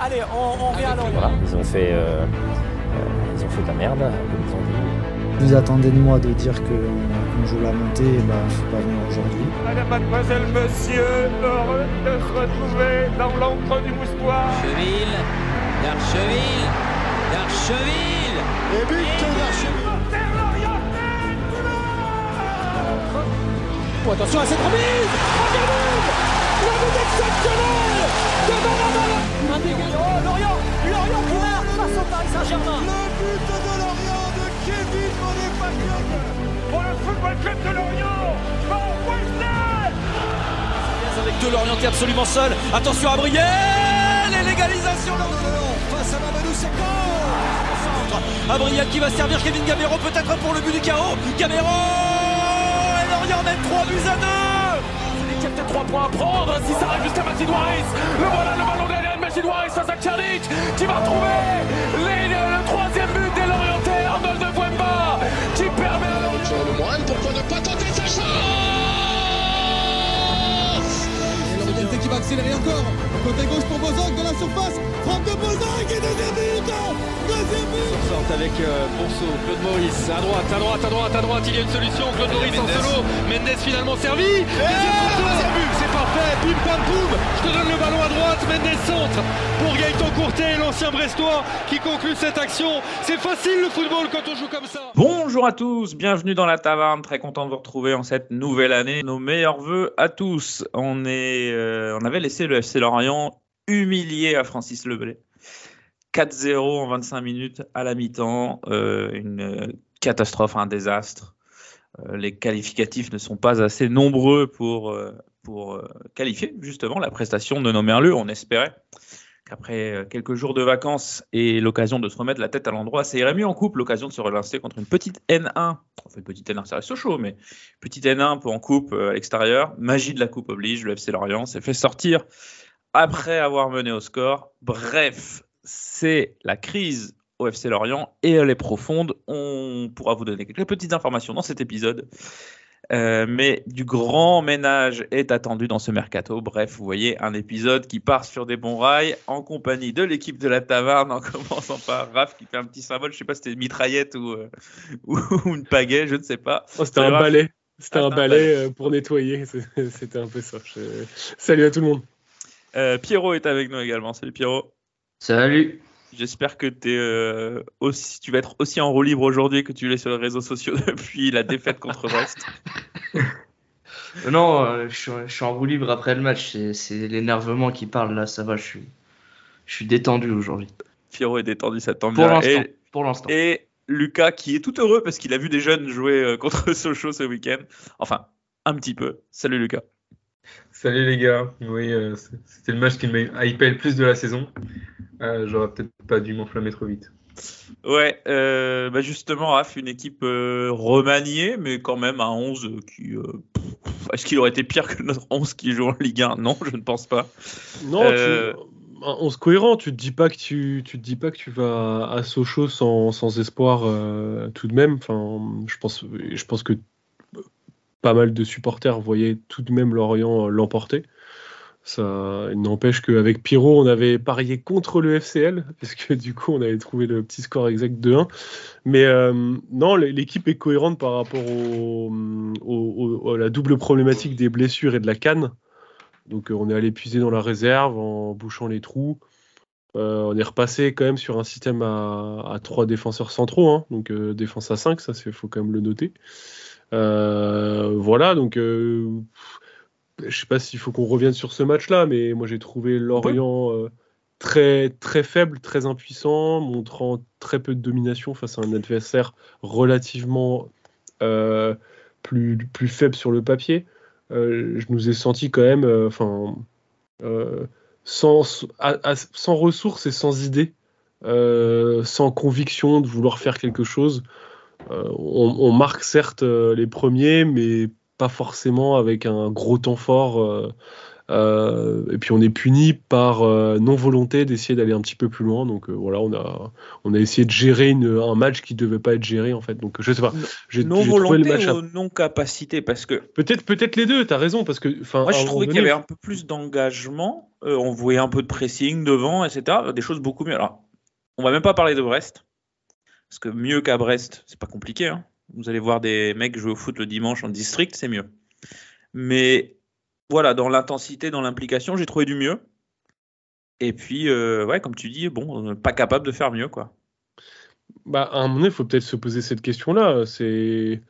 Allez, on, on revient à Lorient. Voilà, ils ont fait, euh, euh, ils ont fait de la merde, comme ils ont dit. Vous attendez de moi de dire qu'on joue la montée, bah, je suis pas venu aujourd'hui. Madame, mademoiselle, monsieur, heureux de se retrouver dans l'ombre du moustoir. Cheville, d'Archeville, d'Archeville. Et but d'Archeville. Oh, attention à cette remise Un dégage Oh, Lorient Lorient qui face au Paris Saint-Germain Le but de Lorient de Kevin Bonnefacion Pour le football club de Lorient, Van Wesley Avec deux Lorient absolument seul. Attention à Brielle Et l'égalisation de face à Mamadou Sakho Abriel qui va servir Kevin Gamero peut-être pour le but du chaos. Gamero et Lorient mène 3 buts à 2 Il y a peut-être 3 points à prendre si ça arrive jusqu'à Masid Waris. Le voilà le ballon de Masid Waris face à Tchernic qui va retrouver les- le troisième but des Lorientais, Arnold de Wemba qui permet à Lorient. Le moral, pourquoi ne pas tenter sa chance? Et Lorienté qui va accélérer encore. Côté gauche pour Bozok dans la surface. Frappe de Bozok et deuxième but Deuxième but. Sorte avec euh, Claude Maurice, à droite, à droite, à droite, à droite, il y a une solution, Claude Maurice en solo, Mendes finalement servi, deuxième poteau, c'est parfait, bim pam poum, je te donne le ballon à droite, Mendes centre, pour Gaëtan Courtet, l'ancien Brestois, qui conclut cette action, c'est facile le football quand on joue comme ça. Bonjour à tous, bienvenue dans la taverne, très content de vous retrouver en cette nouvelle année. Nos meilleurs voeux à tous. On, est, euh, on avait laissé le FC Lorient humilié à Francis Leblay. 4-0 en 25 minutes à la mi-temps, euh, une catastrophe, un désastre. Euh, les qualificatifs ne sont pas assez nombreux pour, euh, pour qualifier justement la prestation de nos. On espérait qu'après quelques jours de vacances et l'occasion de se remettre la tête à l'endroit, ça irait mieux en coupe, l'occasion de se relancer contre une petite N1, enfin une petite N1, ça reste chaud, mais petite N1 pour en coupe à l'extérieur, magie de la coupe oblige, le FC Lorient s'est fait sortir après avoir mené au score. Bref, c'est la crise au FC Lorient et elle est profonde. On pourra vous donner quelques petites informations dans cet épisode. Euh, mais du grand ménage est attendu dans ce mercato. Bref, vous voyez un épisode qui part sur des bons rails en compagnie de l'équipe de la Taverne, en commençant par Raph qui fait un petit symbole. Je sais pas si c'était une mitraillette ou, euh, ou une pagaie, je ne sais pas. Oh, c'était un Raph. balai. C'était Ah, un un balai euh, pour nettoyer. C'était un peu ça. Je- Salut à tout le monde. Euh, Pierrot est avec nous également. Salut Pierrot. Salut. J'espère que euh, aussi, tu vas être aussi en roue libre aujourd'hui que tu l'es sur les réseaux sociaux depuis la défaite contre Brest. Non, euh, je, suis, je suis en roue libre après le match. C'est- l'énervement qui parle là. Ça va, je suis, je suis détendu aujourd'hui. Pierrot est détendu, ça tombe Pour bien. Pour l'instant. et Lucas qui est tout heureux parce qu'il a vu des jeunes jouer contre Sochaux ce week-end. Enfin, un petit peu. Salut Lucas. Salut les gars, oui, euh, c'était le match qui m'a hypé le plus de la saison. Euh, J'aurais peut-être pas dû m'enflammer trop vite. Ouais, euh, bah justement, Raph, une équipe euh, remaniée, mais quand même un 11 qui. euh, Est-ce qu'il aurait été pire que notre 11 qui joue en Ligue 1 Non, je ne pense pas. Non, Euh, tu... un 11 cohérent. Tu te dis pas que tu, tu te dis pas que tu vas à Sochaux sans, sans espoir euh, tout de même. Enfin, je pense, je pense que pas mal de supporters voyaient tout de même Lorient euh, l'emporter. Ça n'empêche qu'avec Pierrot, on avait parié contre le FCL, puisque du coup, on avait trouvé le petit score exact de 1. Mais euh, non, l'équipe est cohérente par rapport au- à la double problématique des blessures et de la canne. Donc euh, on est allé puiser dans la réserve en bouchant les trous. On est repassé quand même sur un système à, trois défenseurs centraux, hein. donc défense à 5, ça il faut quand même le noter. Euh, voilà, donc euh, je sais pas s'il faut qu'on revienne sur ce match-là, mais moi j'ai trouvé Lorient euh, très très faible, très impuissant, montrant très peu de domination face à un adversaire relativement euh, plus, plus faible sur le papier. Euh, je nous ai senti quand même, enfin, sans, à- à- sans ressources et sans idées, sans conviction de vouloir faire quelque chose. Euh, on, on marque certes euh, les premiers, mais pas forcément avec un gros temps fort euh, et puis on est puni par euh, non-volonté d'essayer d'aller un petit peu plus loin. Donc euh, voilà, on a, on a essayé de gérer une- un match qui devait pas être géré en fait. Donc je sais pas. Non le volonté match à- ou non capacité Parce que Peut-être peut-être les deux, t'as raison. Parce que, enfin, moi, je trouvais qu'il y avait un peu plus d'engagement. On voyait un peu de pressing devant, etc. Des choses beaucoup mieux. Alors, on va même pas parler de Brest. Parce que mieux qu'à Brest, c'est pas compliqué. hein. Vous allez voir des mecs jouer au foot le dimanche en district, c'est mieux. Mais voilà, dans l'intensité, dans l'implication, j'ai trouvé du mieux. Et puis, euh, ouais, comme tu dis, bon, euh, pas capable de faire mieux, quoi. Bah, à un moment donné, il faut peut-être se poser cette question-là. C'est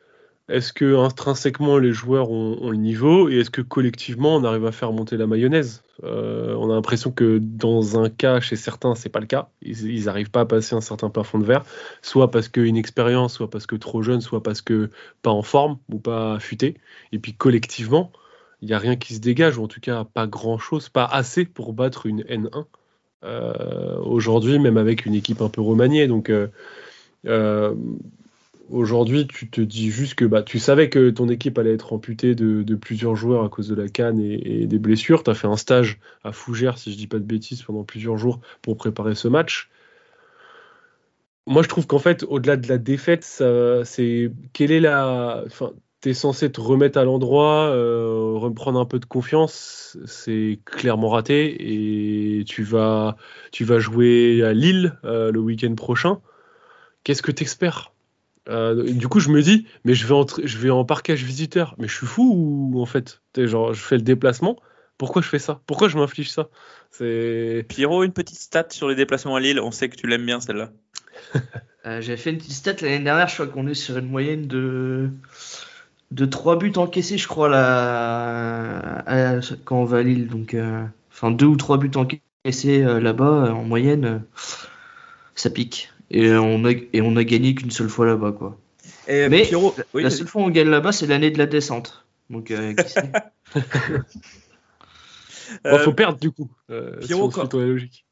est-ce que intrinsèquement les joueurs ont, ont le niveau et est-ce que collectivement on arrive à faire monter la mayonnaise? Euh, On a l'impression que dans un cas, chez certains, c'est pas le cas. Ils n'arrivent pas à passer un certain plafond de verre, soit parce que inexpérience, soit parce que trop jeune, soit parce que pas en forme ou pas affûté. Et puis collectivement, il n'y a rien qui se dégage, ou en tout cas pas grand-chose, pas assez pour battre une N1 euh, aujourd'hui, même avec une équipe un peu remaniée. Donc euh, aujourd'hui, tu te dis juste que bah, tu savais que ton équipe allait être amputée de, plusieurs joueurs à cause de la canne et, des blessures. Tu as fait un stage à Fougères, si je dis pas de bêtises, pendant plusieurs jours pour préparer ce match. Moi, je trouve qu'en fait, au-delà de la défaite, c'est quelle est la. Enfin, tu es censé te remettre à l'endroit, euh, reprendre un peu de confiance. C'est clairement raté. Et tu vas, tu vas jouer à Lille euh, le week-end prochain. Qu'est-ce que tu espères Du coup, je me dis, mais je vais, en, je vais en parquage visiteur. Mais je suis fou ou en fait? Genre, je fais le déplacement. Pourquoi je fais ça? Pourquoi je m'inflige ça? C'est. Pierrot, une petite stat sur les déplacements à Lille. On sait que tu l'aimes bien, celle-là. Euh, J'avais fait une petite stat l'année dernière, je crois qu'on est sur une moyenne de, de 3 buts encaissés, je crois, là, à- quand on va à Lille. Donc, euh, enfin, 2 ou 3 buts encaissés euh, là-bas, euh, en moyenne, euh, ça pique. Et on a, et on a gagné qu'une seule fois là-bas, quoi. Et Mais Pierrot, oui, la seule fois où on gagne là-bas, c'est l'année de la descente. Donc, euh, qui sait Bon, faut Euh, perdre du coup. euh, si Pierrot, logique.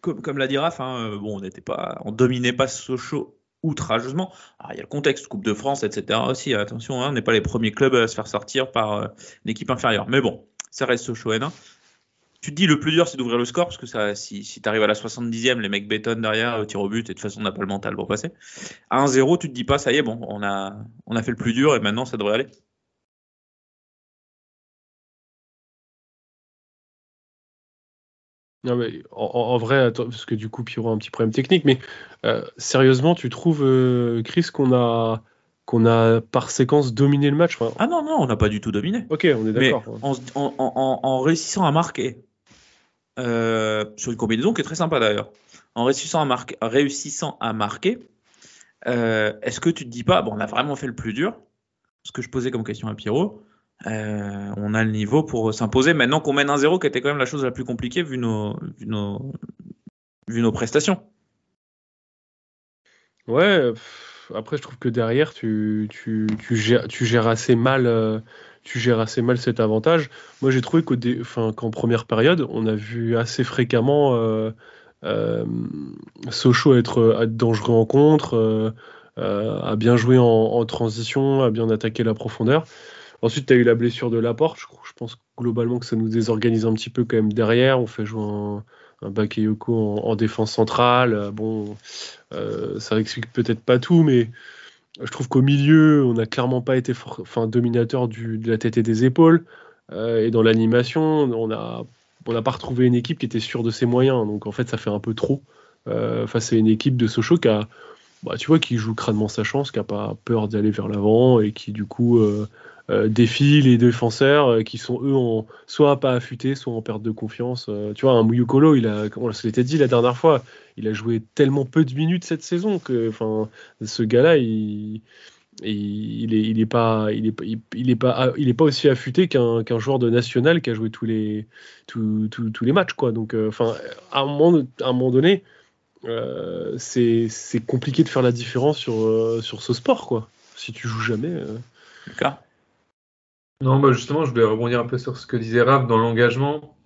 comme, comme l'a dit Raph, hein, euh, bon, on n'était pas, on dominait pas Sochaux outrageusement. Alors, il y a le contexte Coupe de France, etc. aussi. Attention, hein, on n'est pas les premiers clubs à se faire sortir par euh, une équipe inférieure. Mais bon, ça reste Sochaux N1. Tu te dis le plus dur, c'est d'ouvrir le score parce que ça, si, si tu arrives à la 70e, les mecs bétonnent derrière, au tir au but, et de toute façon, on n'a pas le mental pour passer. À 1-0, tu te dis pas, ça y est, bon, on a, on a fait le plus dur et maintenant ça devrait aller. Non, mais en, vrai, attends, parce que du coup, Pierrot a un petit problème technique, mais euh, sérieusement, tu trouves, euh, Chris, qu'on a, qu'on a par séquence dominé le match Enfin, Ah non, non, on n'a pas du tout dominé. Ok, on est d'accord. en, en- en- en réussissant à marquer, euh, sur une combinaison qui est très sympa d'ailleurs, en réussissant à, marquer, euh, est-ce que tu te dis pas, bon, on a vraiment fait le plus dur Ce que je posais comme question à Pierrot, euh, on a le niveau pour s'imposer maintenant qu'on mène 1-0, qui était quand même la chose la plus compliquée vu nos, prestations. Ouais, après, je trouve que derrière, tu gères assez mal. Euh, tu gères assez mal cet avantage. Moi, j'ai trouvé qu'en première période, on a vu assez fréquemment euh, euh, Sochaux être, être dangereux en contre, euh, euh, à bien jouer en, transition, à bien attaquer la profondeur. Ensuite, tu as eu la blessure de Laporte. Je, je pense globalement que ça nous désorganise un petit peu quand même derrière. On fait jouer un, un Bakayoko en, en défense centrale. Euh, Bon, euh, ça explique peut-être pas tout, mais je trouve qu'au milieu, on n'a clairement pas été enfin, dominateur de la tête et des épaules. Euh, et dans l'animation, on n'a n'a pas retrouvé une équipe qui était sûre de ses moyens. Donc en fait, ça fait un peu trop euh, face à une équipe de Sochaux qui a, bah, tu vois, qui joue crânement sa chance, qui n'a pas peur d'aller vers l'avant et qui du coup euh, euh, défie les défenseurs euh, qui sont eux soit pas affûtés, soit en perte de confiance. Euh, tu vois, un Mouyukolo, il a, on se l'était dit la dernière fois, il a joué tellement peu de minutes cette saison que, enfin, ce gars-là, il, il, il est, il est pas, il est, il, est pas, il est pas aussi affûté qu'un joueur de national qui a joué tous les, tous, tous, les matchs, quoi. Donc, enfin, à un moment, à un moment donné, c'est compliqué de faire la différence sur, sur ce sport, quoi. Si tu joues jamais. Lucas? Non, bah justement, je voulais rebondir un peu sur ce que disait Raph dans l'engagement.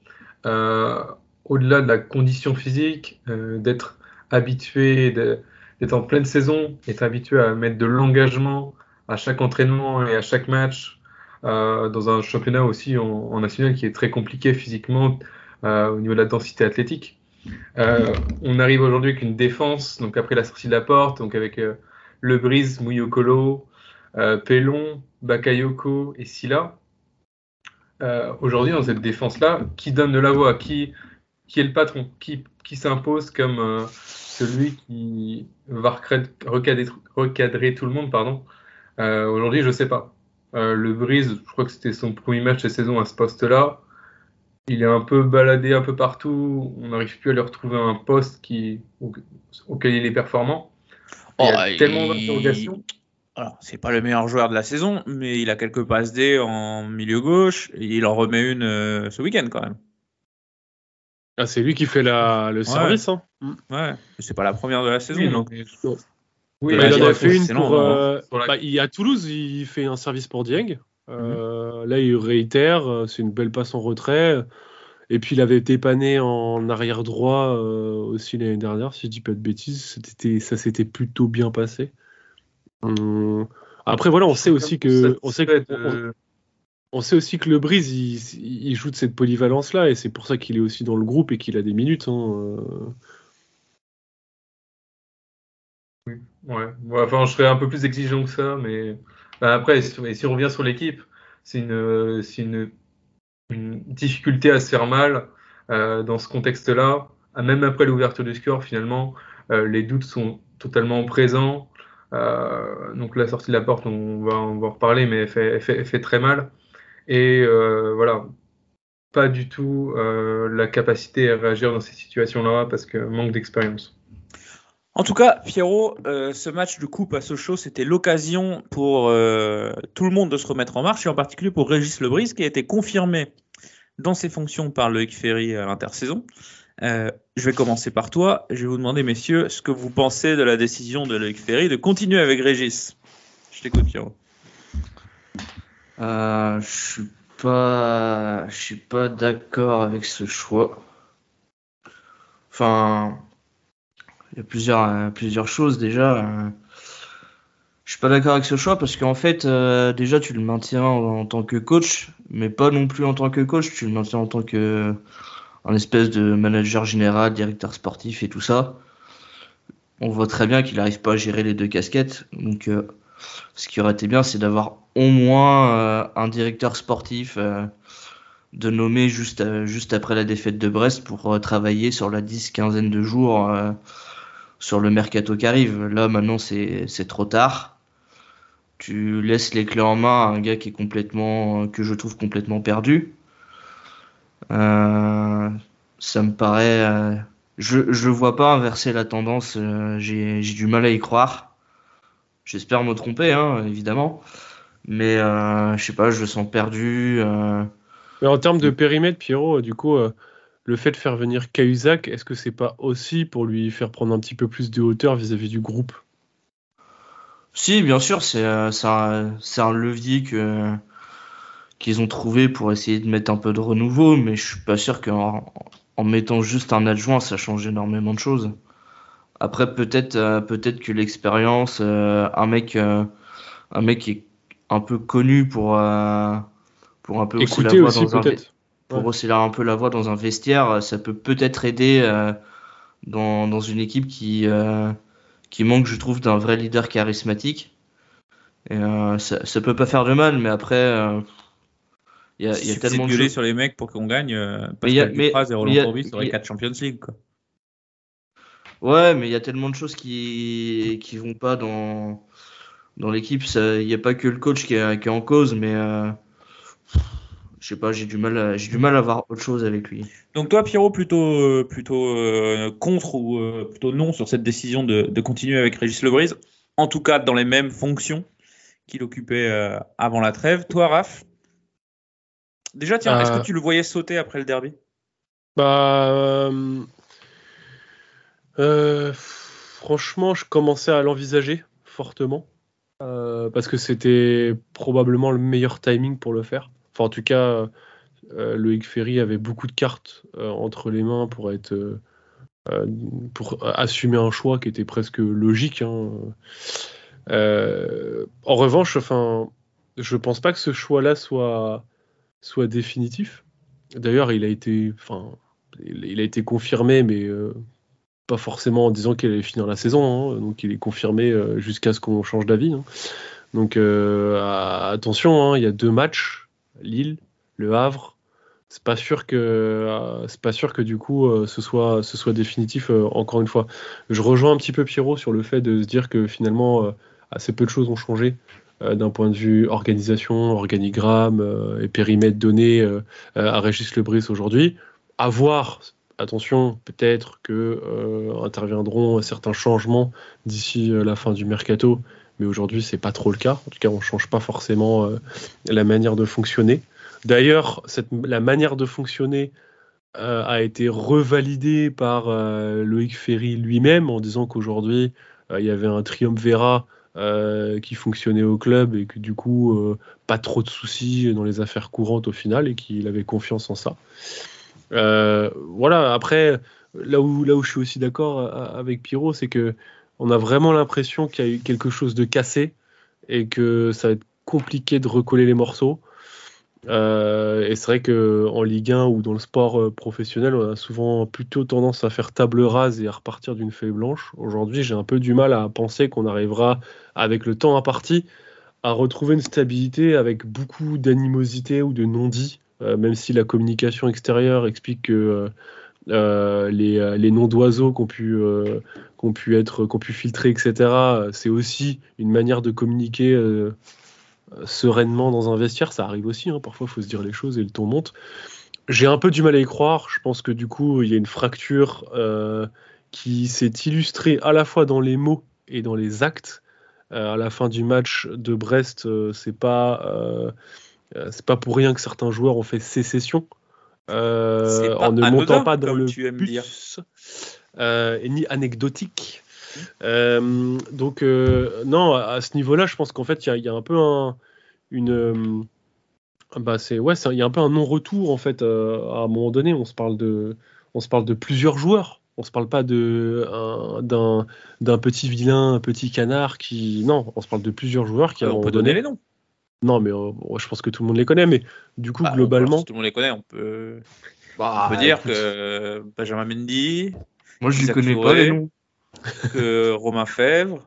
Euh, au-delà de la condition physique, euh, d'être habitué, d'être en pleine saison, être habitué à mettre de l'engagement à chaque entraînement et à chaque match, euh, dans un championnat aussi en, national qui est très compliqué physiquement euh, au niveau de la densité athlétique. On arrive aujourd'hui avec une défense, donc après la sortie de la porte, donc avec Le Brise, Mouyokolo, euh, Pelon, Bakayoko et Silla. Euh, aujourd'hui, dans cette défense-là, qui donne de la voix? Qui, qui est le patron? Qui, qui s'impose comme euh, celui qui va recadrer, recadrer, tout le monde pardon? Aujourd'hui, je sais pas. le Brise, je crois que c'était son premier match de saison à ce poste-là il est un peu baladé un peu partout. On n'arrive plus à lui retrouver un poste qui, auquel il est performant. Oh, il y a tellement d'interrogations. Alors, c'est pas le meilleur joueur de la saison, mais il a quelques passes D en milieu gauche et il en remet une euh, ce week-end quand même. Ah, c'est lui qui fait la, le ouais. service. Hein. Ouais, c'est pas la première de la saison. Oui, donc. Oui, il en a fait une pour. Euh, bah, il, à Toulouse, il fait un service pour Dieng. Euh, mmh. Là, il réitère, c'est une belle passe en retrait. Et puis, il avait été pané en arrière droit euh, aussi l'année dernière, si je dis pas de bêtises. Ça s'était plutôt bien passé. Hum. Après, voilà, on sait aussi que. On sait, que on, on sait aussi que le Brise, il, il joue de cette polyvalence-là, et c'est pour ça qu'il est aussi dans le groupe et qu'il a des minutes. Hein. Oui, ouais. Enfin, je serais un peu plus exigeant que ça, mais bah, après, si, si on revient sur l'équipe, c'est une, une, une, difficulté à se faire mal euh, dans ce contexte-là. Même après l'ouverture du score, finalement, euh, les doutes sont totalement présents. Euh, donc la sortie de la porte, on va, en reparler, mais elle fait, très mal. Et euh, voilà, pas du tout euh, la capacité à réagir dans ces situations-là parce que manque d'expérience. En tout cas, Pierrot, ce match de coupe à Sochaux, c'était l'occasion pour tout le monde de se remettre en marche, et en particulier pour Régis Lebris, qui a été confirmé dans ses fonctions par Loïc Ferry à l'intersaison. Euh, je vais commencer par toi. Je vais vous demander, messieurs, ce que vous pensez de la décision de Loïc Ferry de continuer avec Régis. Je t'écoute, Pierrot. Euh, je suis pas, je suis pas d'accord avec ce choix. Enfin, il y a plusieurs, euh, plusieurs choses déjà. Je suis pas d'accord avec ce choix parce qu'en fait, déjà, tu le maintiens en, en, tant que coach, mais pas non plus en tant que coach. Tu le maintiens en tant que un espèce de manager général, directeur sportif et tout ça. On voit très bien qu'il n'arrive pas à gérer les deux casquettes. Donc, euh, ce qui aurait été bien, c'est d'avoir au moins euh, un directeur sportif de nommer juste, après la défaite de Brest pour travailler sur la dix, quinzaine de jours sur le mercato qui arrive. Là, maintenant, c'est trop tard. Tu laisses les clés en main à un gars qui est complètement, que je trouve complètement perdu. Euh, ça me paraît. Euh, je je vois pas inverser la tendance. Euh, J'ai du mal à y croire. J'espère me tromper, hein, évidemment. Mais je sais pas, je le sens perdu. Mais en termes de périmètre, Pierrot, du coup, euh, le fait de faire venir Cahuzac, est-ce que c'est pas aussi pour lui faire prendre un petit peu plus de hauteur vis-à-vis -vis du groupe? Si, bien sûr, c'est un, un, levier que qu'ils ont trouvé pour essayer de mettre un peu de renouveau, mais je suis pas sûr qu'en en mettant juste un adjoint, ça change énormément de choses. Après, peut-être euh, peut-être que l'expérience, euh, un mec euh, un mec qui est un peu connu pour euh, pour un peu aussi, dans un, pour ouais. un peu la voix dans un vestiaire, ça peut peut-être aider euh, dans, dans une équipe qui qui manque, je trouve, d'un vrai leader charismatique. Et ça, ça peut pas faire de mal, mais après il y a, il y a tellement de choses sur les mecs pour qu'on gagne. Euh, parce qu'il y a, mais, et Roland Courbis sur les 4 Champions League. Quoi. Ouais, mais il y a tellement de choses qui qui vont pas dans dans l'équipe. Il n'y a pas que le coach qui est, qui est en cause, mais euh, je sais pas, j'ai du mal, à, j'ai du mal à voir autre chose avec lui. Donc toi, Pierrot, plutôt plutôt euh, contre ou euh, plutôt non sur cette décision de, de continuer avec Régis Lebris, en tout cas dans les mêmes fonctions qu'il occupait euh, avant la trêve. Toi, Raph? Déjà, tiens, euh... est-ce que tu le voyais sauter après le derby? Bah. Euh... Euh... franchement, je commençais à l'envisager fortement. Euh, parce que c'était probablement le meilleur timing pour le faire. Enfin, en tout cas, Loïc Ferry avait beaucoup de cartes euh, entre les mains pour être. Euh, pour assumer un choix qui était presque logique. Hein. en revanche, enfin je pense pas que ce choix-là soit, soit définitif. D'ailleurs, il a été, enfin, il a été confirmé, mais euh, pas forcément en disant qu'il allait finir la saison. hein. donc, il est confirmé euh, jusqu'à ce qu'on change d'avis. hein. Donc, euh, attention, hein, il y a deux matchs, Lille, Le Havre. C'est pas sûr que, c'est pas sûr que du coup, ce soit, ce soit définitif. encore une fois, je rejoins un petit peu Pierrot sur le fait de se dire que finalement, assez peu de choses ont changé d'un point de vue organisation, organigramme euh, et périmètre donné euh, euh, à Régis Lebris aujourd'hui. À voir, attention, peut-être que euh, interviendront certains changements d'ici euh, la fin du mercato, mais aujourd'hui c'est pas trop le cas. En tout cas, on change pas forcément euh, la manière de fonctionner. D'ailleurs, la manière de fonctionner euh, a été revalidée par euh, Loïc Ferry lui-même en disant qu'aujourd'hui euh, il y avait un triumvirat euh, qui fonctionnait au club et que du coup euh, pas trop de soucis dans les affaires courantes au final et qu'il avait confiance en ça. Euh, voilà, après, là où, là où je suis aussi d'accord avec Pierrot, c'est que on a vraiment l'impression qu'il y a eu quelque chose de cassé et que ça va être compliqué de recoller les morceaux. Euh, et c'est vrai qu'en Ligue 1 ou dans le sport euh, professionnel, on a souvent plutôt tendance à faire table rase et à repartir d'une feuille blanche. Aujourd'hui, j'ai un peu du mal à penser qu'on arrivera, avec le temps imparti, à retrouver une stabilité avec beaucoup d'animosité ou de non-dit, euh, même si la communication extérieure explique que euh, les, noms d'oiseaux qu'on pu, pu filtrer, etc., c'est aussi une manière de communiquer sereinement dans un vestiaire. Ça arrive aussi, hein, parfois il faut se dire les choses et le ton monte. J'ai un peu du mal à y croire. Je pense que du coup, il y a une fracture euh, qui s'est illustrée à la fois dans les mots et dans les actes. Euh, à la fin du match de Brest, euh, c'est pas c'est pas pour rien que certains joueurs ont fait sécession en ne montant pas dans le bus et ni anecdotique. Euh, donc euh, non, à, à ce niveau-là, je pense qu'en fait, il y a- il y, a un peu un, une, euh, bah c'est ouais, il y a un peu un non-retour en fait. euh, à un moment donné, on se parle de, on se parle de plusieurs joueurs. On se parle pas de un- d'un d'un petit vilain, un petit canard qui non, on se parle de plusieurs joueurs qui on peut donner donné. les noms. Non, mais euh, je pense que tout le monde les connaît. Mais du coup, Bah, globalement, si tout le monde les connaît, on peut, Bah, on peut dire écoute, que Benjamin Mendy, Moi, je ne connais pas les noms. Que Romain Fèvre,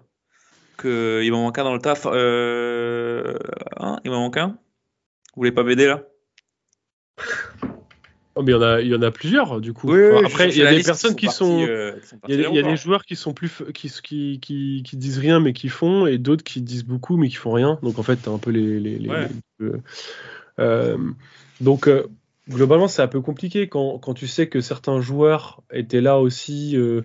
que il m'en manque un dans le taf. Euh... hein, il m'en manque un? Vous voulez pas m'aider là? Oh, mais il y en a, il y en a plusieurs du coup. Oui, Enfin, après, il y a des personnes qui sont, euh, qui sont il y, a, des joueurs qui sont plus f- qui, qui, qui, qui disent rien mais qui font et d'autres qui disent beaucoup mais qui font rien. Donc en fait, t'as un peu les. les, les- Ouais. les- euh, euh, donc euh, globalement, c'est un peu compliqué quand, quand tu sais que certains joueurs étaient là aussi euh,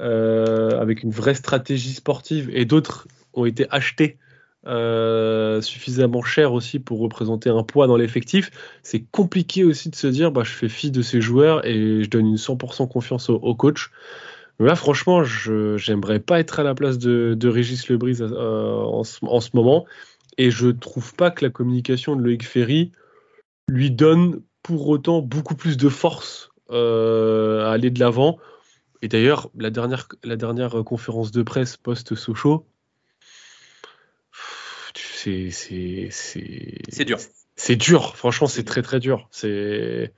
avec une vraie stratégie sportive et d'autres ont été achetés euh, suffisamment cher aussi pour représenter un poids dans l'effectif. C'est compliqué aussi de se dire bah, je fais fi de ces joueurs et je donne une 100% confiance au, coach. Mais là, franchement, j'aimerais pas être à la place de, Régis Lebris euh, en, ce, en ce moment. Et je trouve pas que la communication de Loïc Ferry lui donne pour autant beaucoup plus de force euh, à aller de l'avant. Et d'ailleurs, la dernière, la dernière conférence de presse post-Sochaux, c'est c'est dur. c'est dur franchement c'est très très dur c'est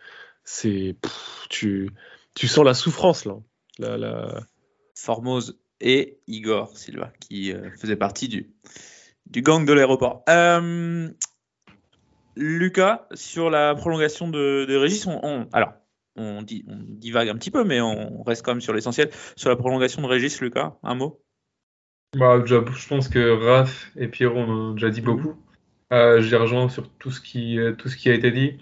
tu tu sens la souffrance là la, la... Formose et Igor Silva, qui euh, faisait partie du, du gang de l'aéroport. Euh, Lucas, sur la prolongation de, de Régis, on, on- alors, on, dit, on divague un petit peu, mais on reste quand même sur l'essentiel. Sur la prolongation de Régis, Lucas, un mot? Bah, déjà, je pense que Raph et Pierrot ont déjà dit beaucoup. Euh, je les rejoins sur tout ce qui, euh, tout ce qui a été dit.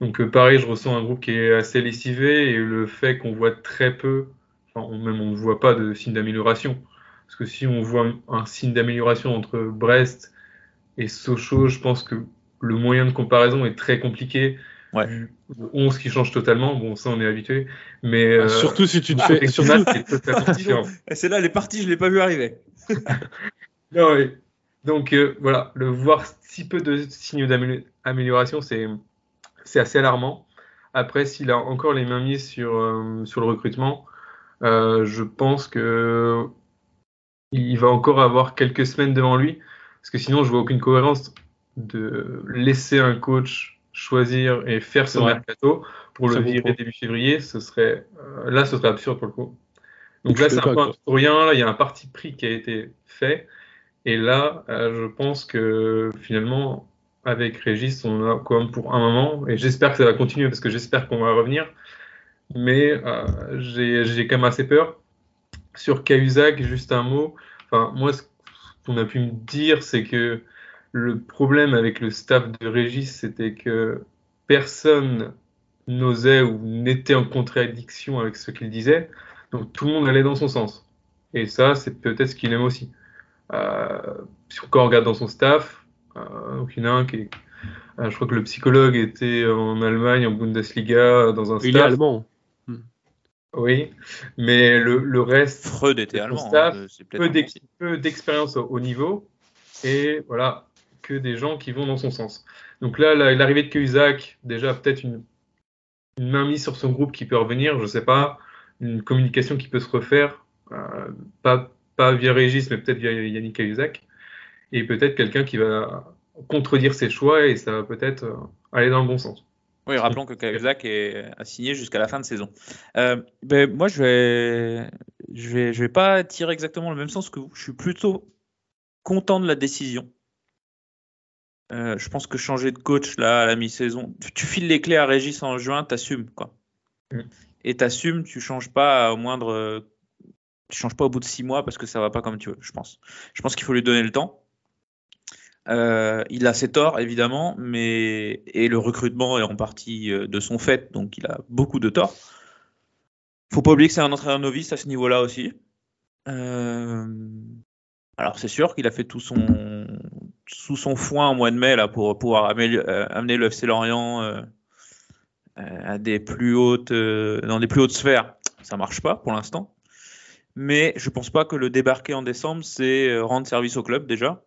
Donc, euh, pareil, je ressens un groupe qui est assez lessivé et le fait qu'on voit très peu, enfin, on- même on ne voit pas de signe d'amélioration. Parce que si on voit un, un signe d'amélioration entre Brest et Sochaux, je pense que le moyen de comparaison est très compliqué. Ouais. Vu le 11 qui change totalement, bon, ça on est habitué. Mais euh, surtout si tu te fais C'est là, les parties, je ne l'ai pas vu arriver. Non, oui. Donc euh, voilà, le voir si peu de signes d'amélioration, c'est c'est assez alarmant. Après, s'il a encore les mains mises sur, euh, sur le recrutement, euh, je pense que il va encore avoir quelques semaines devant lui, parce que sinon, je vois aucune cohérence de laisser un coach choisir et faire Ouais. mercato pour le virer début février, ce serait euh, là, ce serait absurde pour le coup. Donc là, c'est un peu un rien. Là, il y a un parti pris qui a été fait. Et là, euh, je pense que finalement, avec Régis, on a quand même pour un moment, et j'espère que ça va continuer parce que j'espère qu'on va revenir. Mais euh, j'ai j'ai quand même assez peur. Sur Cahuzac, juste un mot. Enfin, moi, ce qu'on a pu me dire, c'est que le problème avec le staff de Régis, c'était que personne n'osait ou n'était en contradiction avec ce qu'il disait. Donc tout le monde allait dans son sens. Et ça, c'est peut-être ce qu'il aime aussi. Euh, si on regarde dans son staff, euh, donc il y en a un qui est, euh, je crois que le psychologue était en Allemagne, en Bundesliga, dans un Il est staff. allemand. Oui, mais le, le reste. Freud était allemand, staff, hein, c'est peu d'expérience au niveau et voilà, que des gens qui vont dans son sens. Donc là, la- l'arrivée de Cahuzac, déjà peut-être une, une mainmise sur son groupe qui peut revenir, je sais pas, une communication qui peut se refaire, euh, pas, pas via Régis, mais peut-être via Yannick Cahuzac, et peut-être quelqu'un qui va contredire ses choix et ça va peut-être euh, aller dans le bon sens. Oui, rappelons que Cahuzac est assigné jusqu'à la fin de saison. Euh, ben, moi, je vais, je vais, je vais pas tirer exactement le même sens que vous. Je suis plutôt content de la décision. Euh, je pense que changer de coach là à la mi-saison, tu, tu files les clés à Régis en juin, t'assumes quoi. Mm. Et t'assumes, tu changes pas au moindre, tu changes pas au bout de six mois parce que ça va pas comme tu veux. Je pense. Je pense qu'il faut lui donner le temps. Euh, il a ses torts, évidemment, mais et le recrutement est en partie euh, de son fait, donc il a beaucoup de torts. Faut pas oublier que c'est un entraîneur novice à ce niveau-là aussi. Euh, alors c'est sûr qu'il a fait tout son sous son foin en mois de mai là pour pouvoir euh, amener le FC Lorient euh, euh, à des plus hautes dans des plus hautes sphères. Ça marche pas pour l'instant. Mais je pense pas que le débarquer en décembre c'est rendre service au club déjà.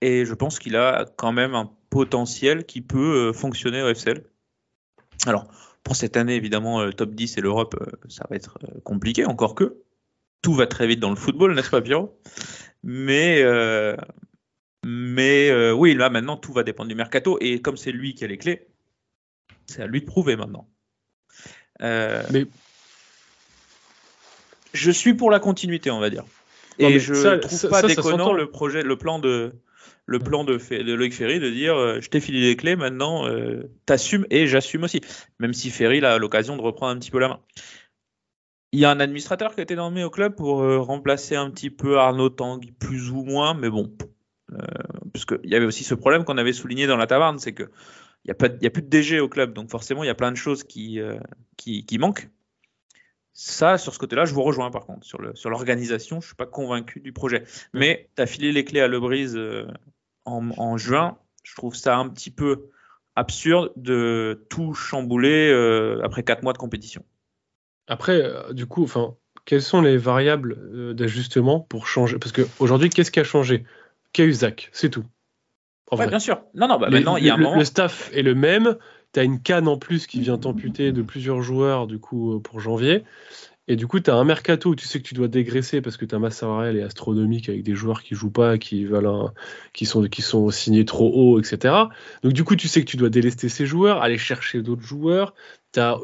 Et je pense qu'il a quand même un potentiel qui peut fonctionner au FCL. Alors, pour cette année, évidemment, top 10 et l'Europe, ça va être compliqué, encore que. Tout va très vite dans le football, n'est-ce pas, Pierrot? Mais, mais euh, oui, là, maintenant, tout va dépendre du mercato. Et comme c'est lui qui a les clés, c'est à lui de prouver maintenant. Euh, Mais- Je suis pour la continuité, on va dire. Non, Et je ça- trouve ça- pas ça, déconnant le projet, le plan de, le plan de, de Loïc Ferry de dire euh, je t'ai filé les clés, maintenant euh, t'assumes et j'assume aussi. Même si Ferry a l'occasion de reprendre un petit peu la main. Il y a un administrateur qui a été nommé au club pour euh, remplacer un petit peu Arnaud Tanguy, plus ou moins, mais bon. Euh, parce qu'il y avait aussi ce problème qu'on avait souligné dans la taverne, c'est que il n'y a, plus de DG au club, donc forcément il y a plein de choses qui, euh, qui, manquent. Ça, sur ce côté-là, je vous rejoins par contre. Sur l'organisation, je suis pas convaincu du projet. Mais tu as filé les clés à Lebrise euh, en, juin. Je trouve ça un petit peu absurde de tout chambouler après quatre mois de compétition. Après, du coup, quelles sont les variables d'ajustement pour changer? Parce qu'aujourd'hui, qu'est-ce qui a changé? Cahuzac, c'est tout. En Ouais, vrai. bien sûr. Non, non, bah, Les- maintenant, il y a un le, moment. le staff est le même. Tu as une canne en plus qui vient t'amputer de plusieurs joueurs du coup euh, pour janvier. Et du coup, tu as un mercato où tu sais que tu dois dégraisser parce que ta masse salariale est astronomique avec des joueurs qui jouent pas, qui, valent un- qui, sont, qui sont signés trop haut, etc. Donc, du coup, tu sais que tu dois délester ces joueurs, aller chercher d'autres joueurs. Tu as,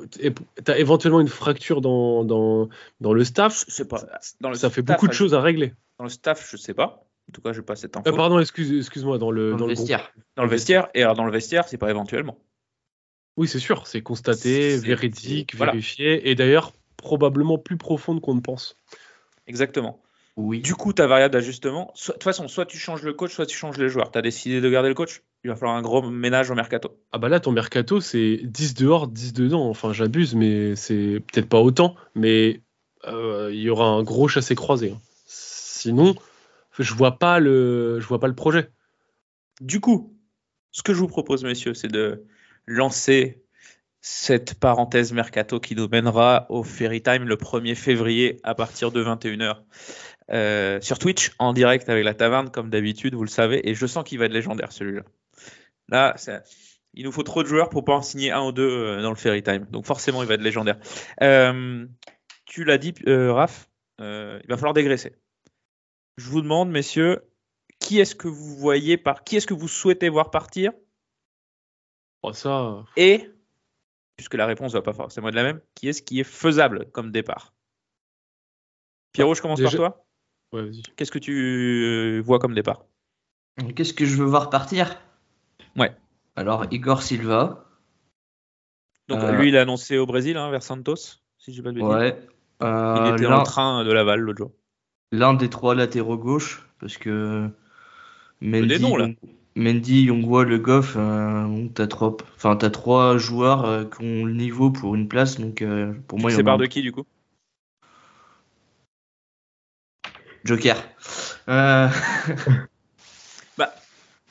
éventuellement une fracture dans, dans, dans le staff. Pas. Dans le Ça fait staff, beaucoup de à- choses à régler. Dans le staff, je sais pas. En tout cas, je pas cette info. Euh, pardon, excuse, excuse-moi, dans le, Dans le groupe. vestiaire. Dans le vestiaire. Et alors, dans le vestiaire, c'est pas éventuellement. Oui, c'est sûr, c'est constaté, C'est- véridique, voilà. vérifié, et d'ailleurs probablement plus profonde qu'on ne pense. Exactement. Oui. Du coup, ta variable d'ajustement, soit- de toute façon, soit tu changes le coach, soit tu changes les joueurs. Tu as décidé de garder le coach, il va falloir un gros ménage au mercato. Ah bah là, ton mercato, c'est 10 dehors, 10 dedans. Enfin, j'abuse, mais c'est peut-être pas autant, mais euh, il y aura un gros chassé-croisé. hein. Sinon, je vois pas le, vois pas le projet. Du coup, ce que je vous propose, messieurs, c'est de lancer cette parenthèse mercato qui nous mènera au Ferry Time le 1er février à partir de 21h euh, sur Twitch en direct avec la taverne comme d'habitude, vous le savez, et je sens qu'il va être légendaire celui-là. Là, il nous faut trop de joueurs pour pas en signer un ou deux euh, dans le Ferry Time, donc forcément il va être légendaire. Euh, tu l'as dit, Raph, il va falloir dégraisser. Je vous demande, messieurs, qui est-ce que vous voyez par qui est-ce que vous souhaitez voir partir? Oh, ça, et puisque la réponse va pas forcément être la même, qui est-ce qui est faisable comme départ? Pierrot, je commence Déjà- par toi. ouais, vas-y. Qu'est-ce que tu euh, vois comme départ? Qu'est-ce que je veux voir partir? Ouais. Alors, Igor Silva. Donc Euh, lui, il a annoncé au Brésil hein, vers Santos, si je dis pas de bêtises. Ouais. Il Euh, était en train de Laval l'autre jour. L'un des trois latéraux gauche, parce que Mendy, des noms, là. Mendy, Yongwa, Le Goff, euh, t'as trois, enfin t'as trois joueurs euh, qui ont le niveau pour une place, donc euh, pour moi par un. de qui du coup? Joker. Euh, Bah,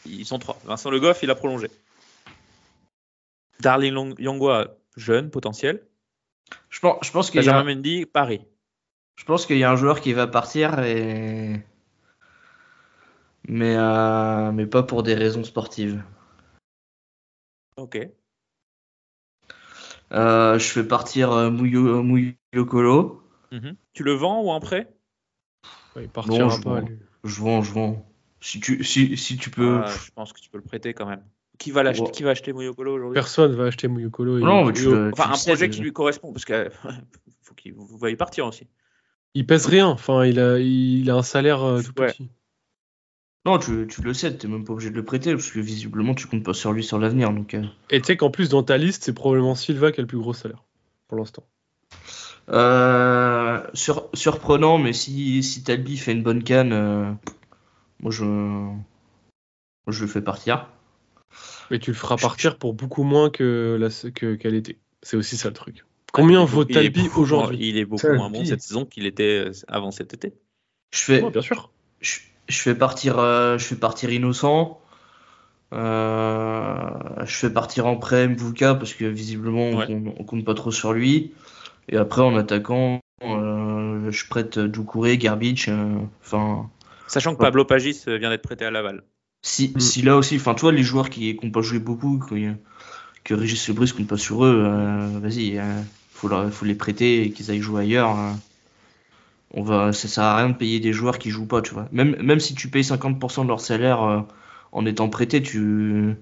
ils sont trois. Vincent Le Goff, il a prolongé. Darling Long- Yangwa, jeune, potentiel. je pense, je pense qu'il y a, Benjamin Mendy, Paris. Je pense qu'il y a un joueur qui va partir et mais euh, mais pas pour des raisons sportives. Ok. Euh, je fais partir euh, Muyo, Muyokolo. Mhm. Tu le vends ou en prêt? Ouais, il partira je pas. Je vends, je vends. Si tu, si, si tu peux. Ah, Je pense que tu peux le prêter quand même. Qui va, l'acheter Ouais. qui va acheter Moyokolo aujourd'hui? Personne va acheter Muyokolo. Non, mais tu Enfin, tu un sais, projet qui lui correspond, parce que faut qu'il vous voyez partir aussi. Il pèse rien. Enfin, il a, il a un salaire euh, tout Ouais. petit. Non, tu, tu le sais, t'es même pas obligé de le prêter, parce que visiblement tu comptes pas sur lui sur l'avenir. Donc, euh. Et tu sais qu'en plus, dans ta liste, c'est probablement Silva qui a le plus gros salaire pour l'instant. Euh, sur- surprenant, mais si, si Talbi fait une bonne canne, euh, moi je, moi, je le fais partir. Mais tu le feras partir pour beaucoup moins que la, que, qu'elle était. C'est aussi ça le truc. Combien vaut Talbi aujourd'hui Il est beaucoup Talbi. moins bon cette saison qu'il était euh, avant cet été. Je fais, Ouais, Bien sûr. je, je fais partir, euh, je fais partir Innocent. Euh, je fais partir en prêt Mvuka parce que visiblement on, Ouais. on compte pas trop sur lui. Et après en attaquant, euh, je prête Doucouré, Garbage. euh, Enfin, Sachant que. Pablo Pagis vient d'être prêté à Laval. si, Mm. si là aussi, enfin, tu vois, les joueurs qui n'ont pas joué beaucoup, que Régis Lebris compte pas sur eux, euh, vas-y, euh, faut, les prêter et qu'ils aillent jouer ailleurs. euh. on va, ça sert à rien de payer des joueurs qui jouent pas, tu vois. Même, si tu payes 50% de leur salaire en étant prêté, tu,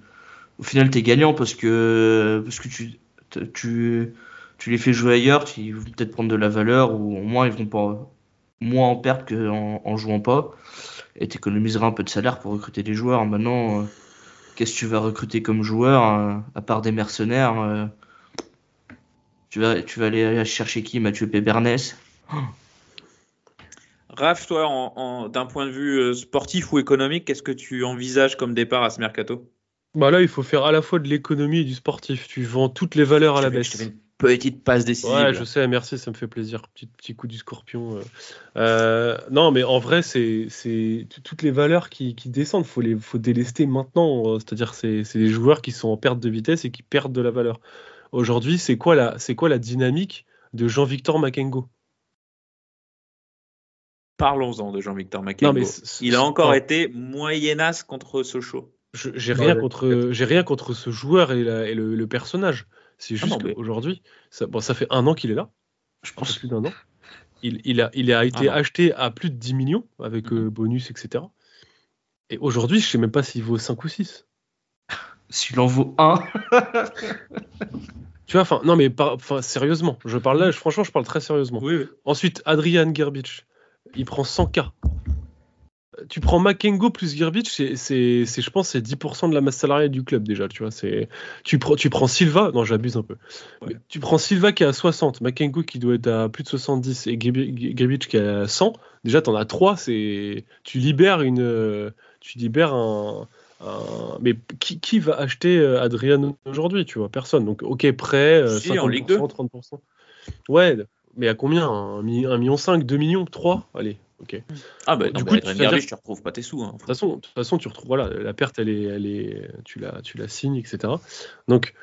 au final, t'es gagnant parce que, tu, les fais jouer ailleurs, tu, ils vont peut-être prendre de la valeur ou au moins ils vont pas moins en perdre qu'en en jouant pas et t'économiseras un peu de salaire pour recruter des joueurs. Maintenant, qu'est-ce que tu vas recruter comme joueur euh, à part des mercenaires euh, tu, vas, tu vas aller chercher qui? Mathieu Pébernes Raph, toi, en- en- d'un point de vue euh, sportif ou économique, qu'est-ce que tu envisages comme départ à ce mercato? Bah là, il faut faire à la fois de l'économie et du sportif. Tu vends toutes les valeurs à la baisse. je te fais une petite passe décisive. Ouais, je sais, merci, ça me fait plaisir. Petit, petit coup du scorpion. euh. Euh, non, mais en vrai, c'est toutes les valeurs qui, qui descendent. Faut les faut délester maintenant. euh, C'est-à-dire, c'est c'est des joueurs qui sont en perte de vitesse et qui perdent de la valeur. Aujourd'hui, c'est quoi la c'est quoi la dynamique de Jean-Victor Makengo? Parlons-en de Jean-Victor Non, Makengo. Il a encore été moyennasse contre Sochaux. J'ai rien contre j'ai rien contre ce joueur et, la- et le, le personnage. C'est Ah juste non, mais- qu'aujourd'hui, ça, bon, ça fait un an qu'il est là. Je pense. plus d'un an. Il, il a, il a été non. acheté à plus de 10 millions avec euh, bonus, etc. Et aujourd'hui, je sais même pas s'il vaut 5 ou 6. S'il en vaut un, Tu vois, enfin, non, mais par- sérieusement, je parle là, je- franchement, je parle très sérieusement. Oui, oui. Ensuite, Adrian Gerbich, il prend 100K. Tu prends Makengo plus Gerbich, c'est, c'est, c'est, je pense, c'est 10% de la masse salariale du club déjà. Tu vois, c'est, tu prends, tu prends Silva, non, j'abuse un peu. Ouais. Tu prends Silva qui est à 60, Makengo qui doit être à plus de 70 et Gerbich qui est à 100. Déjà, t'en as 3, c'est, tu libères une, tu libères un, un- mais qui, qui va acheter euh, Adrian aujourd'hui, tu vois, personne. Donc, ok, prêt, euh, Si, en 50%, Ligue 2. 30%. Ouais, mais à combien? 1 million 5, 2 millions, 3 Allez, ok. De Ah bah, Du non, coup, mais tu dire- tu retrouves pas tes sous. hein. toute façon, de toute façon, tu retrouves voilà, la perte, elle est, elle est, tu la, tu la signes, etc. Donc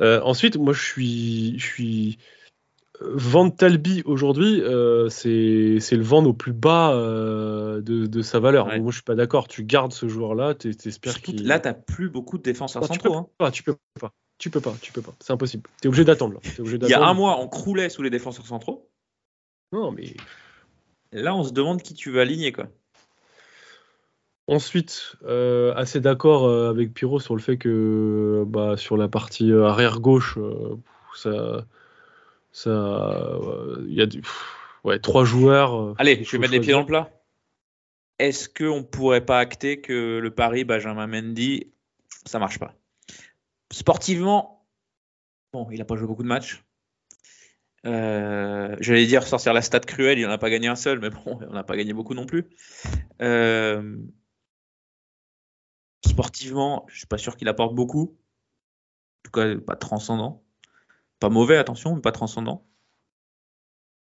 euh, ensuite, moi, je suis, je suis euh, vendre Talbi aujourd'hui, euh, c'est, le vendre au plus bas euh, de, de sa valeur. Ouais. Moi, je suis pas d'accord. Tu gardes ce joueur-là, t'espères Surtout qu'il. là, t'as plus beaucoup de défenseurs Ah, tu centraux. peux hein. pas, tu peux pas, tu peux pas, tu peux pas. C'est impossible. T'es obligé d'attendre Il y a un mois, on croulait sous les défenseurs centraux. Non, mais Là, on se demande qui tu veux aligner. Quoi. ensuite, euh, assez d'accord euh, avec Pyro sur le fait que bah, sur la partie euh, arrière gauche, euh, ça, ça, il y a du, pff, ouais, trois joueurs. euh, Allez, je vais mettre les pieds dans le plat. Est-ce qu'on pourrait pas acter que le pari Benjamin Mendy, ça marche pas? Sportivement, bon, il a pas joué beaucoup de matchs. Euh, J'allais dire sortir la stat cruelle, il n'en a pas gagné un seul, mais bon, on n'a pas gagné beaucoup non plus. Euh, sportivement, je suis pas sûr qu'il apporte beaucoup. En tout cas, pas transcendant. Pas mauvais, attention, mais pas transcendant.